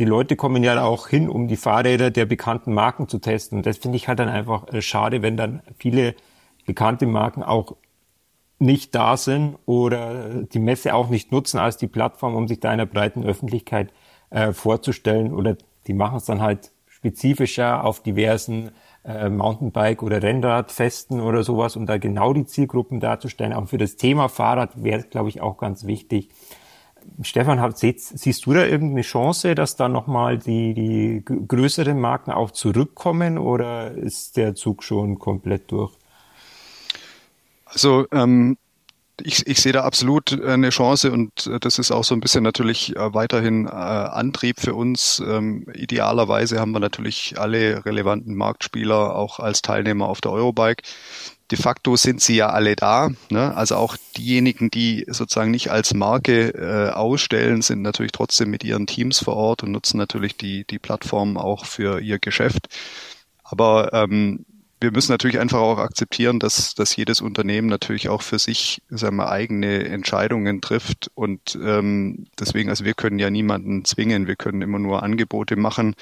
die Leute kommen ja auch hin, um die Fahrräder der bekannten Marken zu testen. Und das finde ich halt dann einfach äh, schade, wenn dann viele bekannte Marken auch nicht da sind oder die Messe auch nicht nutzen als die Plattform, um sich da einer breiten Öffentlichkeit äh, vorzustellen. Oder die machen es dann halt spezifischer auf diversen äh, Mountainbike- oder Rennradfesten oder sowas, um da genau die Zielgruppen darzustellen. Auch für das Thema Fahrrad wäre es, glaube ich, auch ganz wichtig. Stefan, hat, siehst, siehst du da irgendeine Chance, dass da nochmal die, die größeren Marken auch zurückkommen oder ist der Zug schon komplett durch? Also ähm, ich, ich sehe da absolut äh, eine Chance und äh, das ist auch so ein bisschen natürlich äh, weiterhin Antrieb für uns. Ähm, idealerweise haben wir natürlich alle relevanten Marktspieler auch als Teilnehmer auf der Eurobike. De facto sind sie ja alle da. Ne? Also auch diejenigen, die sozusagen nicht als Marke ausstellen, sind natürlich trotzdem mit ihren Teams vor Ort und nutzen natürlich die, die Plattform auch für ihr Geschäft. Aber ähm, wir müssen natürlich einfach auch akzeptieren, dass, dass jedes Unternehmen natürlich auch für sich sagen wir, eigene Entscheidungen trifft. Und ähm, deswegen, also wir können ja niemanden zwingen, wir können immer nur Angebote machen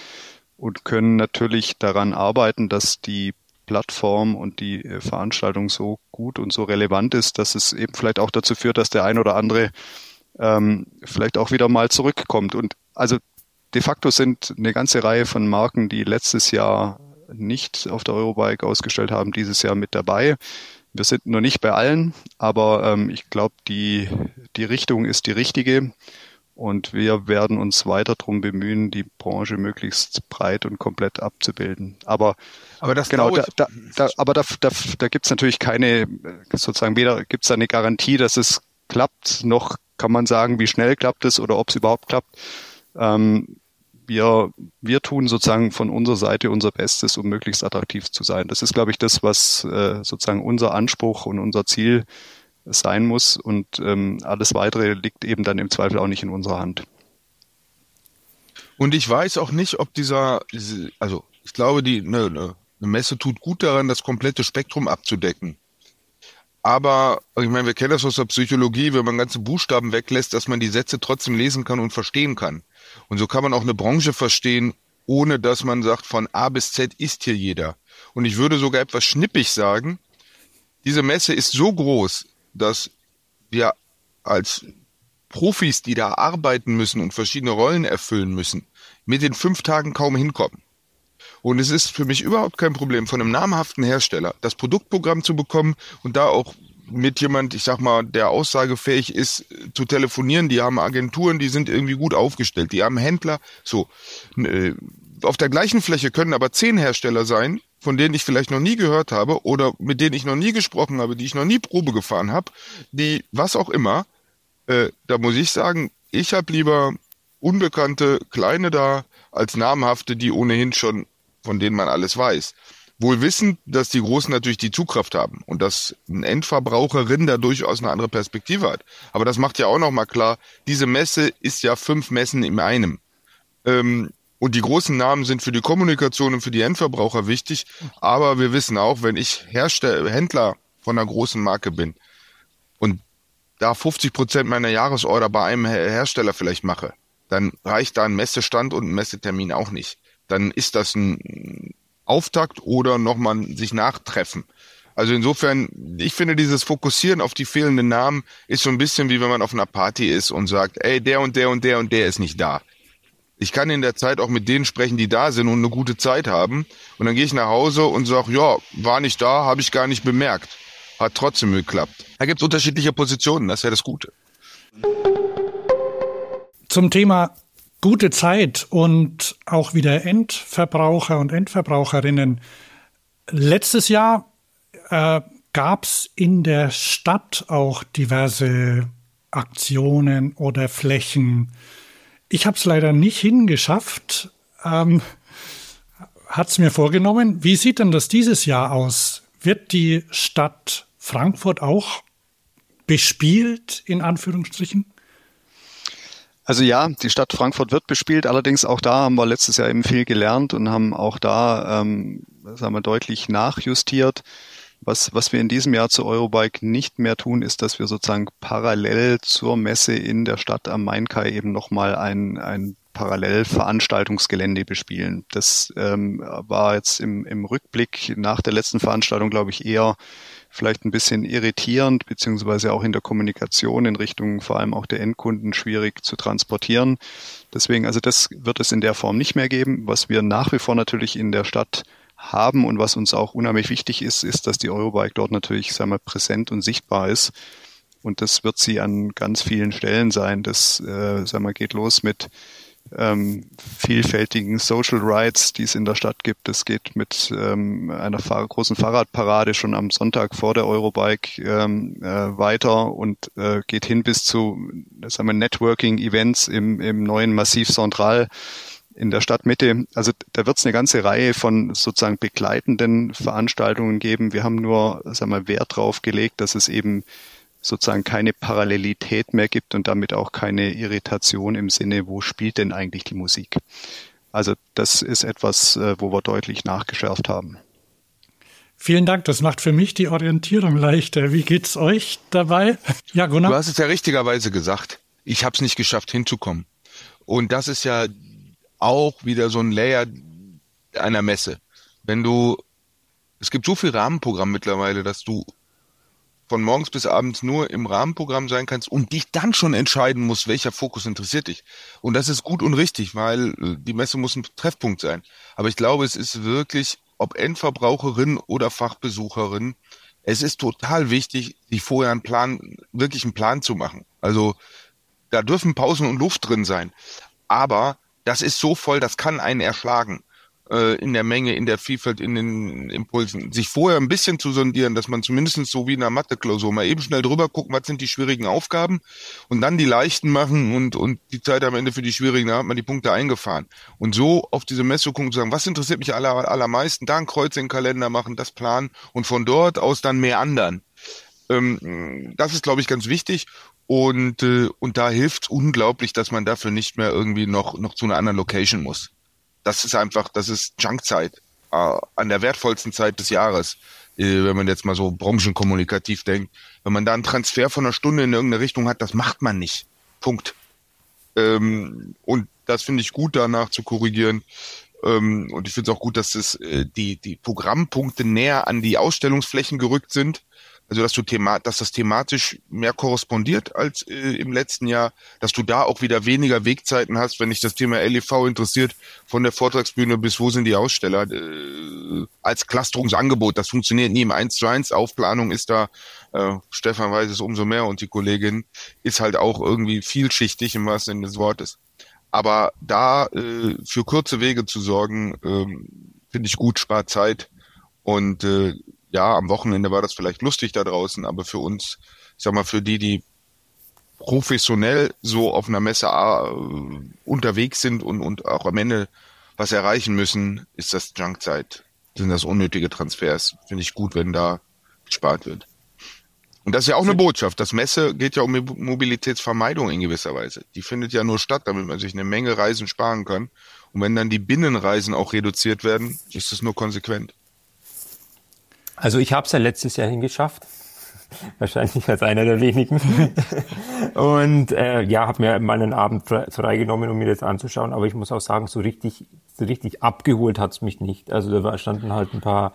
und können natürlich daran arbeiten, dass die Plattform und die äh, Veranstaltung so gut und so relevant ist, dass es eben vielleicht auch dazu führt, dass der ein oder andere ähm, vielleicht auch wieder mal zurückkommt. Und also de facto sind eine ganze Reihe von Marken, die letztes Jahr nicht auf der Eurobike ausgestellt haben, dieses Jahr mit dabei. Wir sind noch nicht bei allen, aber ähm, ich glaube, die, die Richtung ist die richtige. Und wir werden uns weiter darum bemühen, die Branche möglichst breit und komplett abzubilden. Aber, aber das genau, da, da, da, aber da, da, da gibt es natürlich keine, sozusagen weder gibt es eine Garantie, dass es klappt, noch kann man sagen, wie schnell klappt es oder ob es überhaupt klappt. Ähm, wir, wir tun sozusagen von unserer Seite unser Bestes, um möglichst attraktiv zu sein. Das ist, glaube ich, das, was äh, sozusagen unser Anspruch und unser Ziel sein muss. Und ähm, alles weitere liegt eben dann im Zweifel auch nicht in unserer Hand. Und ich weiß auch nicht, ob dieser, also ich glaube, die eine, eine Messe tut gut daran, das komplette Spektrum abzudecken. Aber ich meine, wir kennen das aus der Psychologie, wenn man ganze Buchstaben weglässt, dass man die Sätze trotzdem lesen kann und verstehen kann. Und so kann man auch eine Branche verstehen, ohne dass man sagt, von A bis Z ist hier jeder. Und ich würde sogar etwas schnippig sagen, diese Messe ist so groß, dass wir als Profis, die da arbeiten müssen und verschiedene Rollen erfüllen müssen, mit den fünf Tagen kaum hinkommen. Und es ist für mich überhaupt kein Problem, von einem namhaften Hersteller das Produktprogramm zu bekommen und da auch mit jemand, ich sag mal, der aussagefähig ist, zu telefonieren. Die haben Agenturen, die sind irgendwie gut aufgestellt. Die haben Händler. So. Äh, auf der gleichen Fläche können aber zehn Hersteller sein, von denen ich vielleicht noch nie gehört habe oder mit denen ich noch nie gesprochen habe, die ich noch nie Probe gefahren habe, die was auch immer. Äh, da muss ich sagen, ich habe lieber unbekannte kleine da als namhafte, die ohnehin schon von denen man alles weiß. Wohl wissend, dass die Großen natürlich die Zugkraft haben und dass ein Endverbraucherin da durchaus eine andere Perspektive hat. Aber das macht ja auch nochmal klar, diese Messe ist ja fünf Messen in einem. Ähm, und die großen Namen sind für die Kommunikation und für die Endverbraucher wichtig. Aber wir wissen auch, wenn ich Herstell Händler von einer großen Marke bin und da 50 Prozent meiner Jahresorder bei einem Hersteller vielleicht mache, dann reicht da ein Messestand und ein Messetermin auch nicht dann ist das ein Auftakt oder nochmal sich nachtreffen. Also insofern, ich finde, dieses Fokussieren auf die fehlenden Namen ist so ein bisschen wie wenn man auf einer Party ist und sagt, ey, der und der und der und der ist nicht da. Ich kann in der Zeit auch mit denen sprechen, die da sind und eine gute Zeit haben. Und dann gehe ich nach Hause und sage, ja, war nicht da, habe ich gar nicht bemerkt. Hat trotzdem geklappt. Da gibt es unterschiedliche Positionen, das ja das Gute. Zum Thema gute Zeit und auch wieder Endverbraucher und Endverbraucherinnen. Letztes Jahr äh, gab es in der Stadt auch diverse Aktionen oder Flächen. Ich habe es leider nicht hingeschafft. Ähm, hat es mir vorgenommen. Wie sieht denn das dieses Jahr aus? Wird die Stadt Frankfurt auch bespielt, in Anführungsstrichen? Also ja, die Stadt Frankfurt wird bespielt. Allerdings auch da haben wir letztes Jahr eben viel gelernt und haben auch da, ähm, sagen wir, deutlich nachjustiert. Was, was wir in diesem Jahr zu Eurobike nicht mehr tun, ist, dass wir sozusagen parallel zur Messe in der Stadt am Mainkai eben nochmal ein, ein Parallelveranstaltungsgelände bespielen. Das ähm, war jetzt im, im Rückblick nach der letzten Veranstaltung, glaube ich, eher vielleicht ein bisschen irritierend, beziehungsweise auch in der Kommunikation in Richtung vor allem auch der Endkunden schwierig zu transportieren. Deswegen, also das wird es in der Form nicht mehr geben. Was wir nach wie vor natürlich in der Stadt haben und was uns auch unheimlich wichtig ist, ist, dass die Eurobike dort natürlich, sagen wir, präsent und sichtbar ist. Und das wird sie an ganz vielen Stellen sein. Das, äh, sagen wir, geht los mit ähm, vielfältigen Social Rights, die es in der Stadt gibt. Es geht mit ähm, einer Fahr großen Fahrradparade schon am Sonntag vor der Eurobike ähm, äh, weiter und äh, geht hin bis zu Networking-Events im, im neuen Massiv Central in der Stadtmitte. Also da wird es eine ganze Reihe von sozusagen begleitenden Veranstaltungen geben. Wir haben nur sagen wir, Wert drauf gelegt, dass es eben sozusagen keine Parallelität mehr gibt und damit auch keine Irritation im Sinne, wo spielt denn eigentlich die Musik? Also das ist etwas, äh, wo wir deutlich nachgeschärft haben. Vielen Dank, das macht für mich die Orientierung leichter. Wie geht's euch dabei? Ja, Gunnar. Du hast es ja richtigerweise gesagt. Ich habe es nicht geschafft hinzukommen. Und das ist ja auch wieder so ein Layer einer Messe. Wenn du, es gibt so viel Rahmenprogramm mittlerweile, dass du von morgens bis abends nur im Rahmenprogramm sein kannst und dich dann schon entscheiden musst, welcher Fokus interessiert dich. Und das ist gut und richtig, weil äh, die Messe muss ein Treffpunkt sein. Aber ich glaube, es ist wirklich, ob Endverbraucherin oder Fachbesucherin, es ist total wichtig, sich vorher einen Plan, wirklich einen Plan zu machen. Also da dürfen Pausen und Luft drin sein. Aber das ist so voll, das kann einen erschlagen. Äh, in der Menge, in der Vielfalt, in den Impulsen, sich vorher ein bisschen zu sondieren, dass man zumindest so wie in einer Mathe-Klausur mal eben schnell drüber guckt, was sind die schwierigen Aufgaben und dann die leichten machen und, und die Zeit am Ende für die schwierigen, da hat man die Punkte eingefahren. Und so auf diese Messe gucken zu sagen, was interessiert mich aller, allermeisten, da ein Kreuz in den Kalender machen, das planen und von dort aus dann mehr anderen. Ähm, das ist, glaube ich, ganz wichtig. Und, äh, und da hilft unglaublich, dass man dafür nicht mehr irgendwie noch, noch zu einer anderen Location muss das ist einfach, das ist Junkzeit äh, an der wertvollsten Zeit des Jahres, äh, wenn man jetzt mal so branchenkommunikativ denkt. Wenn man da einen Transfer von einer Stunde in irgendeine Richtung hat, das macht man nicht. Punkt. Ähm, und das finde ich gut, danach zu korrigieren. Ähm, und ich finde es auch gut, dass es äh, die, die Programmpunkte näher an die Ausstellungsflächen gerückt sind. Also dass du thema dass das thematisch mehr korrespondiert als äh, im letzten Jahr, dass du da auch wieder weniger Wegzeiten hast, wenn dich das Thema LEV interessiert, von der Vortragsbühne bis wo sind die Aussteller, äh, als Clusterungsangebot. Das funktioniert nie im 1 zu 1. Aufplanung ist da, äh, Stefan weiß es umso mehr und die Kollegin ist halt auch irgendwie vielschichtig im wahrsten Sinne des Wortes. Aber da äh, für kurze Wege zu sorgen, äh, finde ich gut, spart Zeit. Und äh, ja, am Wochenende war das vielleicht lustig da draußen, aber für uns, ich sag mal, für die, die professionell so auf einer Messe äh, unterwegs sind und, und auch am Ende was erreichen müssen, ist das Junkzeit, sind das unnötige Transfers. Finde ich gut, wenn da gespart wird. Und das ist ja auch eine Botschaft. Das Messe geht ja um Mobilitätsvermeidung in gewisser Weise. Die findet ja nur statt, damit man sich eine Menge Reisen sparen kann. Und wenn dann die Binnenreisen auch reduziert werden, ist das nur konsequent. Also ich habe es ja letztes Jahr hingeschafft. Wahrscheinlich als einer der wenigen. und äh, ja, habe mir meinen Abend freigenommen, um mir das anzuschauen. Aber ich muss auch sagen, so richtig, so richtig abgeholt hat's mich nicht. Also da standen halt ein paar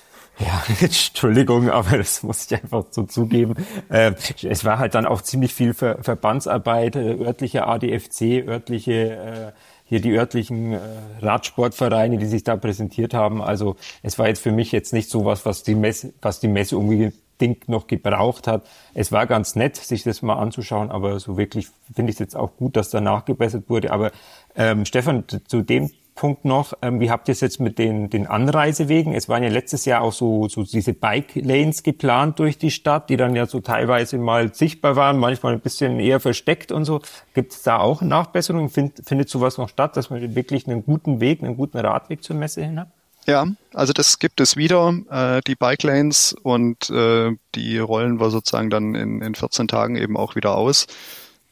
ja, Entschuldigung, aber das muss ich einfach so zugeben. Äh, es war halt dann auch ziemlich viel Ver Verbandsarbeit, äh, örtliche ADFC, örtliche äh, hier die örtlichen äh, Radsportvereine, die sich da präsentiert haben. Also es war jetzt für mich jetzt nicht so was, was die Messe, was die Messe unbedingt noch gebraucht hat. Es war ganz nett, sich das mal anzuschauen, aber so wirklich finde ich es jetzt auch gut, dass da nachgebessert wurde. Aber ähm, Stefan, zu dem Punkt noch, ähm, wie habt ihr es jetzt mit den, den Anreisewegen? Es waren ja letztes Jahr auch so, so diese Bike Lanes geplant durch die Stadt, die dann ja so teilweise mal sichtbar waren, manchmal ein bisschen eher versteckt und so. Gibt es da auch Nachbesserungen? Find, findet sowas noch statt, dass man wirklich einen guten Weg, einen guten Radweg zur Messe hin hat? Ja, also das gibt es wieder, äh, die Bike Lanes und äh, die rollen wir sozusagen dann in, in 14 Tagen eben auch wieder aus.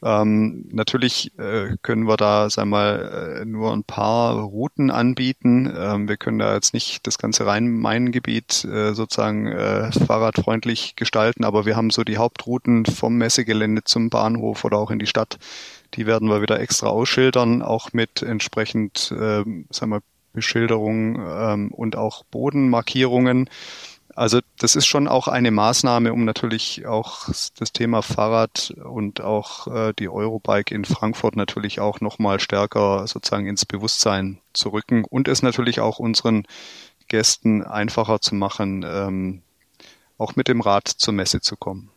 Ähm, natürlich äh, können wir da, sagen wir mal, äh, nur ein paar Routen anbieten. Ähm, wir können da jetzt nicht das ganze Rhein-Main-Gebiet äh, sozusagen äh, fahrradfreundlich gestalten, aber wir haben so die Hauptrouten vom Messegelände zum Bahnhof oder auch in die Stadt. Die werden wir wieder extra ausschildern, auch mit entsprechend, äh, sagen wir, Beschilderung ähm, und auch Bodenmarkierungen. Also das ist schon auch eine Maßnahme, um natürlich auch das Thema Fahrrad und auch äh, die Eurobike in Frankfurt natürlich auch nochmal stärker sozusagen ins Bewusstsein zu rücken und es natürlich auch unseren Gästen einfacher zu machen, ähm, auch mit dem Rad zur Messe zu kommen.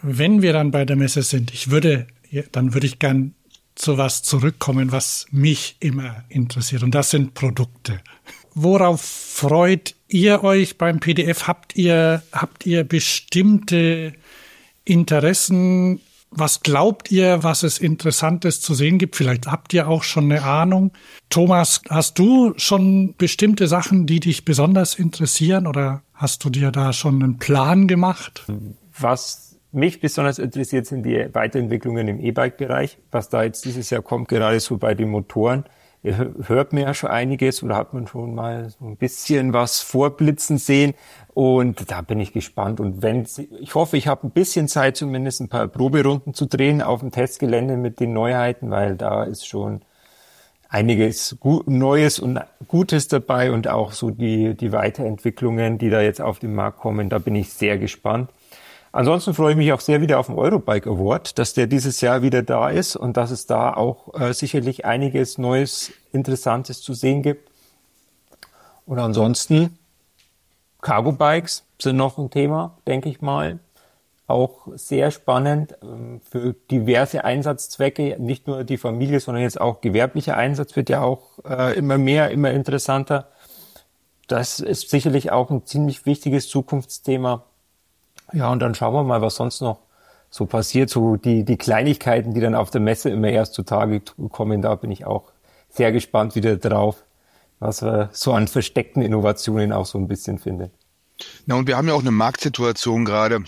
Wenn wir dann bei der Messe sind, ich würde, dann würde ich gern zu was zurückkommen, was mich immer interessiert. Und das sind Produkte worauf freut ihr euch beim PDF? Habt ihr, habt ihr bestimmte Interessen? Was glaubt ihr, was es Interessantes zu sehen gibt? Vielleicht habt ihr auch schon eine Ahnung. Thomas, hast du schon bestimmte Sachen, die dich besonders interessieren oder hast du dir da schon einen Plan gemacht? Was mich besonders interessiert sind die Weiterentwicklungen im E-Bike-Bereich, was da jetzt dieses Jahr kommt, gerade so bei den Motoren hört man ja schon einiges oder hat man schon mal so ein bisschen was vorblitzen sehen. Und da bin ich gespannt. Und wenn Sie, ich hoffe, ich habe ein bisschen Zeit, zumindest ein paar Proberunden zu drehen auf dem Testgelände mit den Neuheiten, weil da ist schon einiges Neues und Gutes dabei und auch so die, die Weiterentwicklungen, die da jetzt auf den Markt kommen. Da bin ich sehr gespannt. Ansonsten freue ich mich auch sehr wieder auf den Eurobike Award, dass der dieses Jahr wieder da ist und dass es da auch äh, sicherlich einiges Neues, Interessantes zu sehen gibt. Und ansonsten, Cargo Bikes sind noch ein Thema, denke ich mal. auch sehr spannend ähm, für diverse Einsatzzwecke. Nicht nur die Familie, sondern jetzt auch gewerblicher Einsatz wird ja auch äh, immer mehr, immer interessanter. Das ist sicherlich auch ein ziemlich wichtiges Zukunftsthema. Ja, und dann schauen wir mal, was sonst noch so passiert. So die, die Kleinigkeiten, die dann auf der Messe immer erst zutage kommen, da bin ich auch sehr gespannt wieder drauf, was wir so an versteckten Innovationen auch so ein bisschen finden. Na, und wir haben ja auch eine Marktsituation gerade,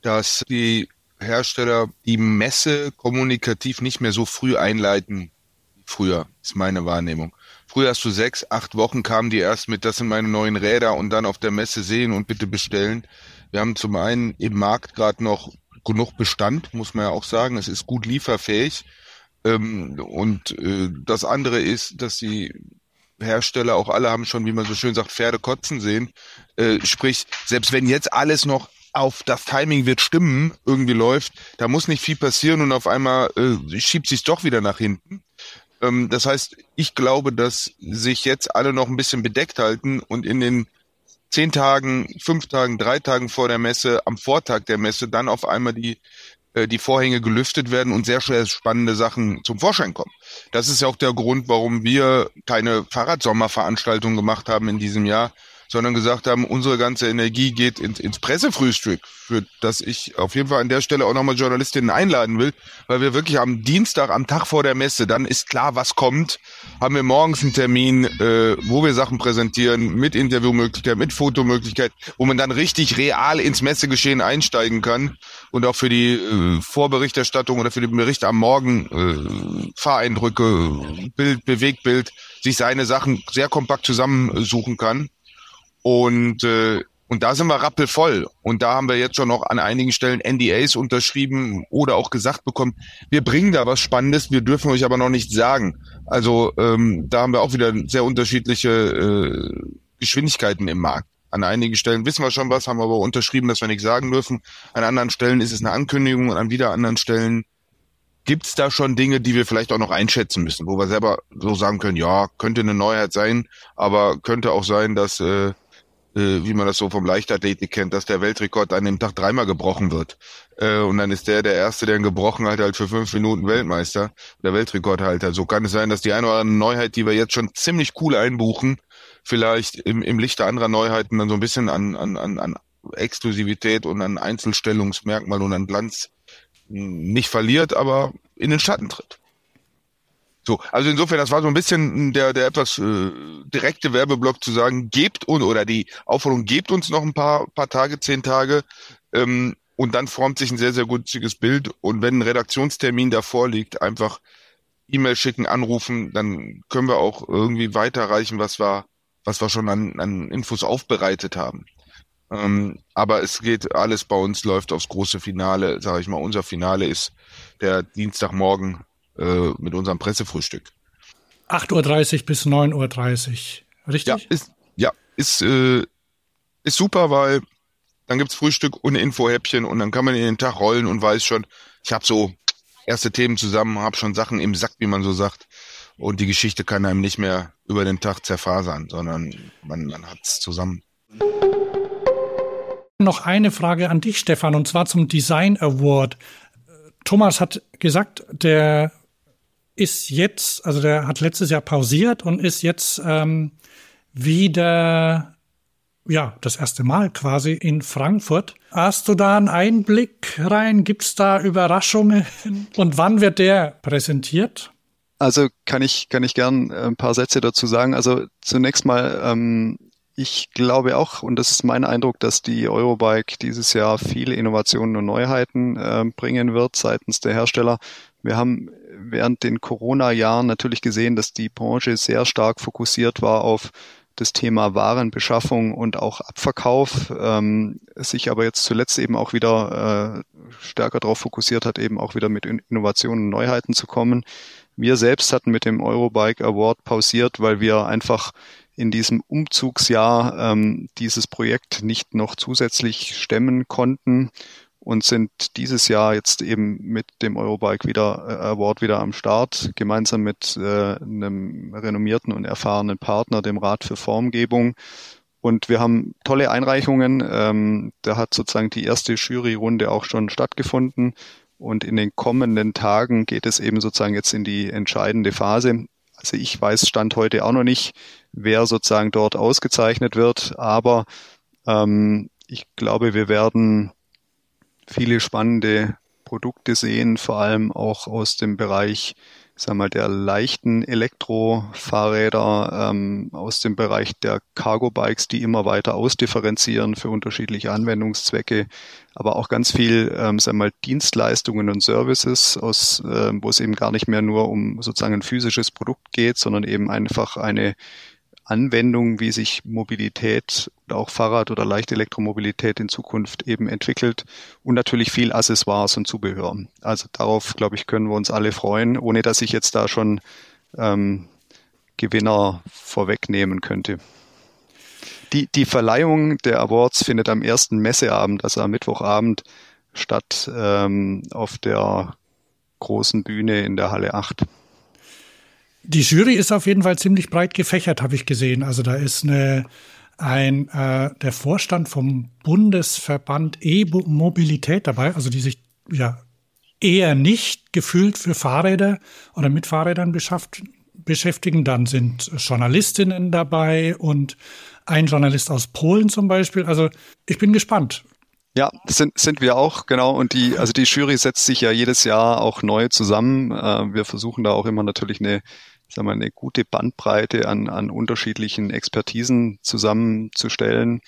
dass die Hersteller die Messe kommunikativ nicht mehr so früh einleiten wie früher, ist meine Wahrnehmung. Früher hast du sechs, acht Wochen kamen die erst mit, das sind meine neuen Räder und dann auf der Messe sehen und bitte bestellen. Wir haben zum einen im Markt gerade noch genug Bestand, muss man ja auch sagen. Es ist gut lieferfähig. Ähm, und äh, das andere ist, dass die Hersteller auch alle haben schon, wie man so schön sagt, Pferde kotzen sehen. Äh, sprich, selbst wenn jetzt alles noch auf das Timing wird stimmen, irgendwie läuft, da muss nicht viel passieren und auf einmal äh, schiebt sich doch wieder nach hinten. Ähm, das heißt, ich glaube, dass sich jetzt alle noch ein bisschen bedeckt halten und in den zehn Tagen, fünf Tagen, drei Tagen vor der Messe, am Vortag der Messe dann auf einmal die äh, die Vorhänge gelüftet werden und sehr sehr spannende Sachen zum Vorschein kommen. Das ist ja auch der Grund, warum wir keine Fahrradsommerveranstaltung gemacht haben in diesem Jahr, sondern gesagt haben, unsere ganze Energie geht ins, ins Pressefrühstück, für das ich auf jeden Fall an der Stelle auch nochmal Journalistinnen einladen will, weil wir wirklich am Dienstag, am Tag vor der Messe, dann ist klar, was kommt, haben wir morgens einen Termin, äh, wo wir Sachen präsentieren, mit Interviewmöglichkeit, mit Fotomöglichkeit, wo man dann richtig real ins Messegeschehen einsteigen kann und auch für die äh, Vorberichterstattung oder für den Bericht am Morgen äh, Fahreindrücke, Bild, Bewegtbild, sich seine Sachen sehr kompakt zusammensuchen kann. Und äh, und da sind wir rappelvoll. Und da haben wir jetzt schon noch an einigen Stellen NDAs unterschrieben oder auch gesagt bekommen, wir bringen da was Spannendes, wir dürfen euch aber noch nicht sagen. Also ähm, da haben wir auch wieder sehr unterschiedliche äh, Geschwindigkeiten im Markt. An einigen Stellen wissen wir schon was, haben aber unterschrieben, dass wir nichts sagen dürfen. An anderen Stellen ist es eine Ankündigung und an wieder anderen Stellen gibt es da schon Dinge, die wir vielleicht auch noch einschätzen müssen, wo wir selber so sagen können, ja, könnte eine Neuheit sein, aber könnte auch sein, dass äh, äh, wie man das so vom Leichtathletik kennt, dass der Weltrekord an dem Tag dreimal gebrochen wird. Äh, und dann ist der der Erste, der ihn gebrochen hat, halt für fünf Minuten Weltmeister, der Weltrekordhalter. So kann es sein, dass die eine oder andere Neuheit, die wir jetzt schon ziemlich cool einbuchen, vielleicht im, im Lichte anderer Neuheiten dann so ein bisschen an, an, an, an Exklusivität und an Einzelstellungsmerkmal und an Glanz nicht verliert, aber in den Schatten tritt. So, also insofern, das war so ein bisschen der, der etwas äh, direkte Werbeblock zu sagen, gebt uns oder die Aufforderung, gebt uns noch ein paar, paar Tage, zehn Tage, ähm, und dann formt sich ein sehr, sehr günstiges Bild. Und wenn ein Redaktionstermin davor liegt, einfach E-Mail schicken, anrufen, dann können wir auch irgendwie weiterreichen, was wir, was wir schon an, an Infos aufbereitet haben. Ähm, aber es geht alles bei uns läuft aufs große Finale, sage ich mal. Unser Finale ist der Dienstagmorgen äh, mit unserem Pressefrühstück. 8.30 Uhr bis 9.30 Uhr, richtig? Ja, ist, ja, ist, äh, ist super, weil dann gibt's Frühstück und Infohäppchen und dann kann man in den Tag rollen und weiß schon, ich habe so erste Themen zusammen, habe schon Sachen im Sack, wie man so sagt. Und die Geschichte kann einem nicht mehr über den Tag zerfasern, sondern man, man hat's zusammen. Noch eine Frage an dich, Stefan, und zwar zum Design Award. Thomas hat gesagt, der ist jetzt, also der hat letztes Jahr pausiert und ist jetzt ähm, wieder, ja, das erste Mal quasi in Frankfurt. Hast du da einen Einblick rein? Gibt's da Überraschungen? Und wann wird der präsentiert? Also kann ich, kann ich gern äh, ein paar Sätze dazu sagen. Also zunächst mal, ähm, ich glaube auch, und das ist mein Eindruck, dass die Eurobike dieses Jahr viele Innovationen und Neuheiten äh, bringen wird seitens der Hersteller. Wir haben während den Corona-Jahren natürlich gesehen, dass die Branche sehr stark fokussiert war auf das Thema Warenbeschaffung und auch Abverkauf, ähm, sich aber jetzt zuletzt eben auch wieder äh, stärker darauf fokussiert hat, eben auch wieder mit Innovationen und Neuheiten zu kommen. Wir selbst hatten mit dem Eurobike Award pausiert, weil wir einfach in diesem Umzugsjahr ähm, dieses Projekt nicht noch zusätzlich stemmen konnten und sind dieses Jahr jetzt eben mit dem Eurobike wieder äh, Award wieder am Start, gemeinsam mit äh, einem renommierten und erfahrenen Partner, dem Rat für Formgebung. Und wir haben tolle Einreichungen. Ähm, da hat sozusagen die erste Juryrunde auch schon stattgefunden. Und in den kommenden Tagen geht es eben sozusagen jetzt in die entscheidende Phase. Also ich weiß Stand heute auch noch nicht, wer sozusagen dort ausgezeichnet wird, aber ähm, ich glaube, wir werden viele spannende Produkte sehen, vor allem auch aus dem Bereich sag mal, der leichten Elektrofahrräder ähm, aus dem Bereich der Cargo-Bikes, die immer weiter ausdifferenzieren für unterschiedliche Anwendungszwecke, aber auch ganz viel, ähm, sag mal, Dienstleistungen und Services, aus, äh, wo es eben gar nicht mehr nur um sozusagen ein physisches Produkt geht, sondern eben einfach eine Anwendung, wie sich Mobilität auch Fahrrad- oder leichte Elektromobilität in Zukunft eben entwickelt und natürlich viel Accessoires und Zubehör. Also darauf, glaube ich, können wir uns alle freuen, ohne dass ich jetzt da schon ähm, Gewinner vorwegnehmen könnte. Die, die Verleihung der Awards findet am ersten Messeabend, also am Mittwochabend, statt ähm, auf der großen Bühne in der Halle 8. Die Jury ist auf jeden Fall ziemlich breit gefächert, habe ich gesehen. Also da ist eine, ein äh, der Vorstand vom Bundesverband E-Mobilität dabei, also die sich ja eher nicht gefühlt für Fahrräder oder mit Fahrrädern beschäftigen. Dann sind Journalistinnen dabei und ein Journalist aus Polen zum Beispiel. Also ich bin gespannt. Ja, sind, sind wir auch, genau. Und die, also die Jury setzt sich ja jedes Jahr auch neu zusammen. Äh, wir versuchen da auch immer natürlich eine sagen wir, eine gute Bandbreite an, an unterschiedlichen Expertisen zusammenzustellen.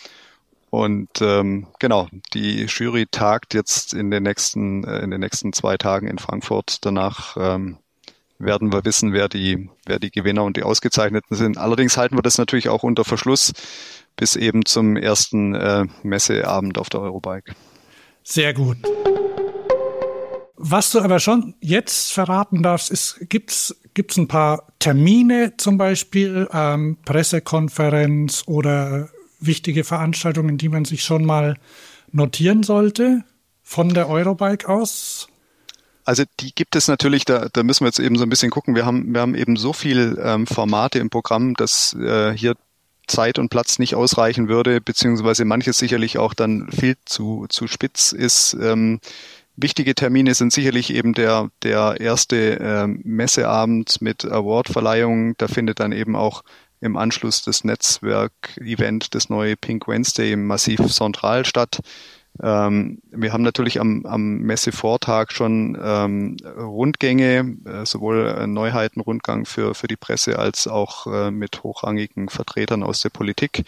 Und ähm, genau, die Jury tagt jetzt in den nächsten, äh, in den nächsten zwei Tagen in Frankfurt. Danach ähm, werden wir wissen, wer die, wer die Gewinner und die Ausgezeichneten sind. Allerdings halten wir das natürlich auch unter Verschluss bis eben zum ersten äh, Messeabend auf der Eurobike. Sehr gut. Was du aber schon jetzt verraten darfst, ist, gibt's gibt's ein paar Termine zum Beispiel, ähm, Pressekonferenz oder wichtige Veranstaltungen, die man sich schon mal notieren sollte von der Eurobike aus? Also die gibt es natürlich, da, da müssen wir jetzt eben so ein bisschen gucken. Wir haben, wir haben eben so viel ähm, Formate im Programm, dass äh, hier Zeit und Platz nicht ausreichen würde, beziehungsweise manches sicherlich auch dann viel zu, zu spitz ist. Ähm, Wichtige Termine sind sicherlich eben der, der erste äh, Messeabend mit Awardverleihung. Da findet dann eben auch im Anschluss das Netzwerk-Event, das neue Pink Wednesday im Massiv Central statt. Ähm, wir haben natürlich am, am Messevortag schon ähm, Rundgänge, äh, sowohl Neuheitenrundgang für, für die Presse als auch äh, mit hochrangigen Vertretern aus der Politik.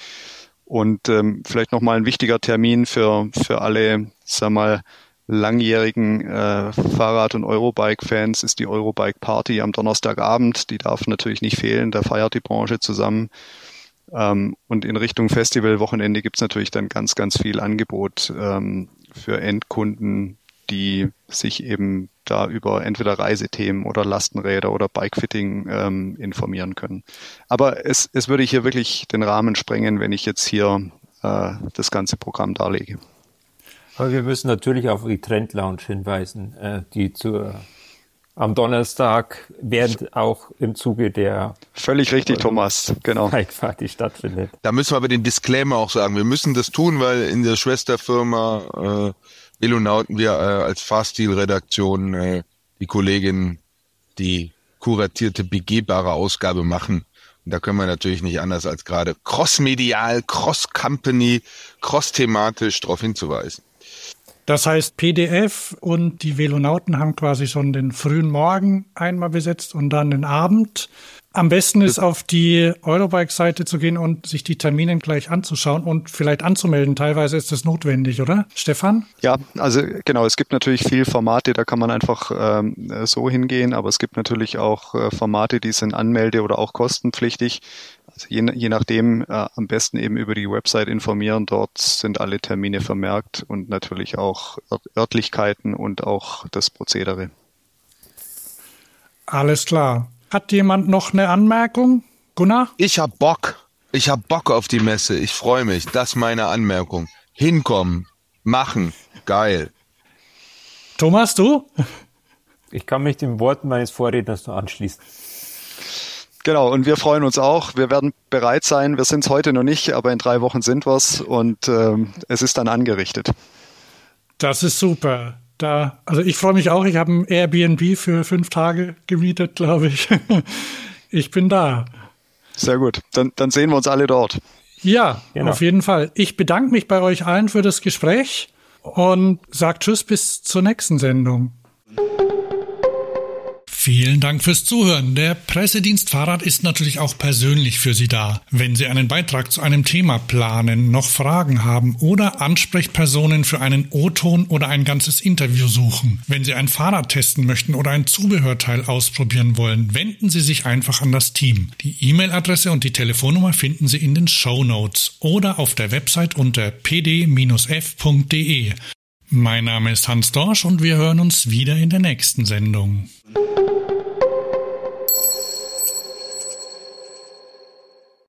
Und ähm, vielleicht nochmal ein wichtiger Termin für, für alle, sag mal, langjährigen äh, Fahrrad- und Eurobike-Fans ist die Eurobike-Party am Donnerstagabend. Die darf natürlich nicht fehlen, da feiert die Branche zusammen. Ähm, und in Richtung Festivalwochenende gibt's natürlich dann ganz, ganz viel Angebot ähm, für Endkunden, die sich eben da über entweder Reisethemen oder Lastenräder oder Bikefitting ähm, informieren können. Aber es, es würde hier wirklich den Rahmen sprengen, wenn ich jetzt hier äh, das ganze Programm darlege. Aber wir müssen natürlich auf die Trend Lounge hinweisen, äh, die zur am Donnerstag während auch im Zuge der völlig richtig, Thomas, genau Bikeparty stattfindet. Da müssen wir aber den Disclaimer auch sagen. Wir müssen das tun, weil in der Schwesterfirma äh, Velonauten wir äh, als Fahrstil-Redaktion äh, die Kollegin die kuratierte begehbare Ausgabe machen. Und da können wir natürlich nicht anders als gerade cross-medial, cross-company, cross-thematisch darauf hinzuweisen. Das heißt, PDF und die Velonauten haben quasi schon den frühen Morgen einmal besetzt und dann den Abend. Am besten ist auf die Eurobike-Seite zu gehen und sich die Termine gleich anzuschauen und vielleicht anzumelden. Teilweise ist das notwendig, oder? Stefan? Ja, also genau, es gibt natürlich viel Formate, da kann man einfach ähm, so hingehen, aber es gibt natürlich auch äh, Formate, die sind anmelde- oder auch kostenpflichtig. Also je, je nachdem äh, am besten eben über die Website informieren. Dort sind alle Termine vermerkt und natürlich auch Örtlichkeiten und auch das Prozedere. Alles klar. Hat jemand noch eine Anmerkung? Gunnar? Ich hab Bock. Ich hab Bock auf die Messe. Ich freue mich. Das ist meine Anmerkung. Hinkommen. Machen. Geil. Thomas, du? Ich kann mich den Worten meines Vorredners nur anschließen. Genau, und wir freuen uns auch. Wir werden bereit sein. Wir sind es heute noch nicht, aber in drei Wochen sind wir es und ähm, es ist dann angerichtet. Das ist super. Da, also ich freue mich auch. Ich habe ein Airbnb für fünf Tage gemietet, glaube ich. Ich bin da. Sehr gut. Dann, dann sehen wir uns alle dort. Ja, genau. auf jeden Fall. Ich bedanke mich bei euch allen für das Gespräch und sage Tschüss bis zur nächsten Sendung. Vielen Dank fürs Zuhören. Der Pressedienst Fahrrad ist natürlich auch persönlich für Sie da. Wenn Sie einen Beitrag zu einem Thema planen, noch Fragen haben oder Ansprechpersonen für einen O-Ton oder ein ganzes Interview suchen. Wenn Sie ein Fahrrad testen möchten oder ein Zubehörteil ausprobieren wollen, wenden Sie sich einfach an das Team. Die E-Mail-Adresse und die Telefonnummer finden Sie in den Show Notes oder auf der Website unter pd-f.de. Mein Name ist Hans Dorsch und wir hören uns wieder in der nächsten Sendung.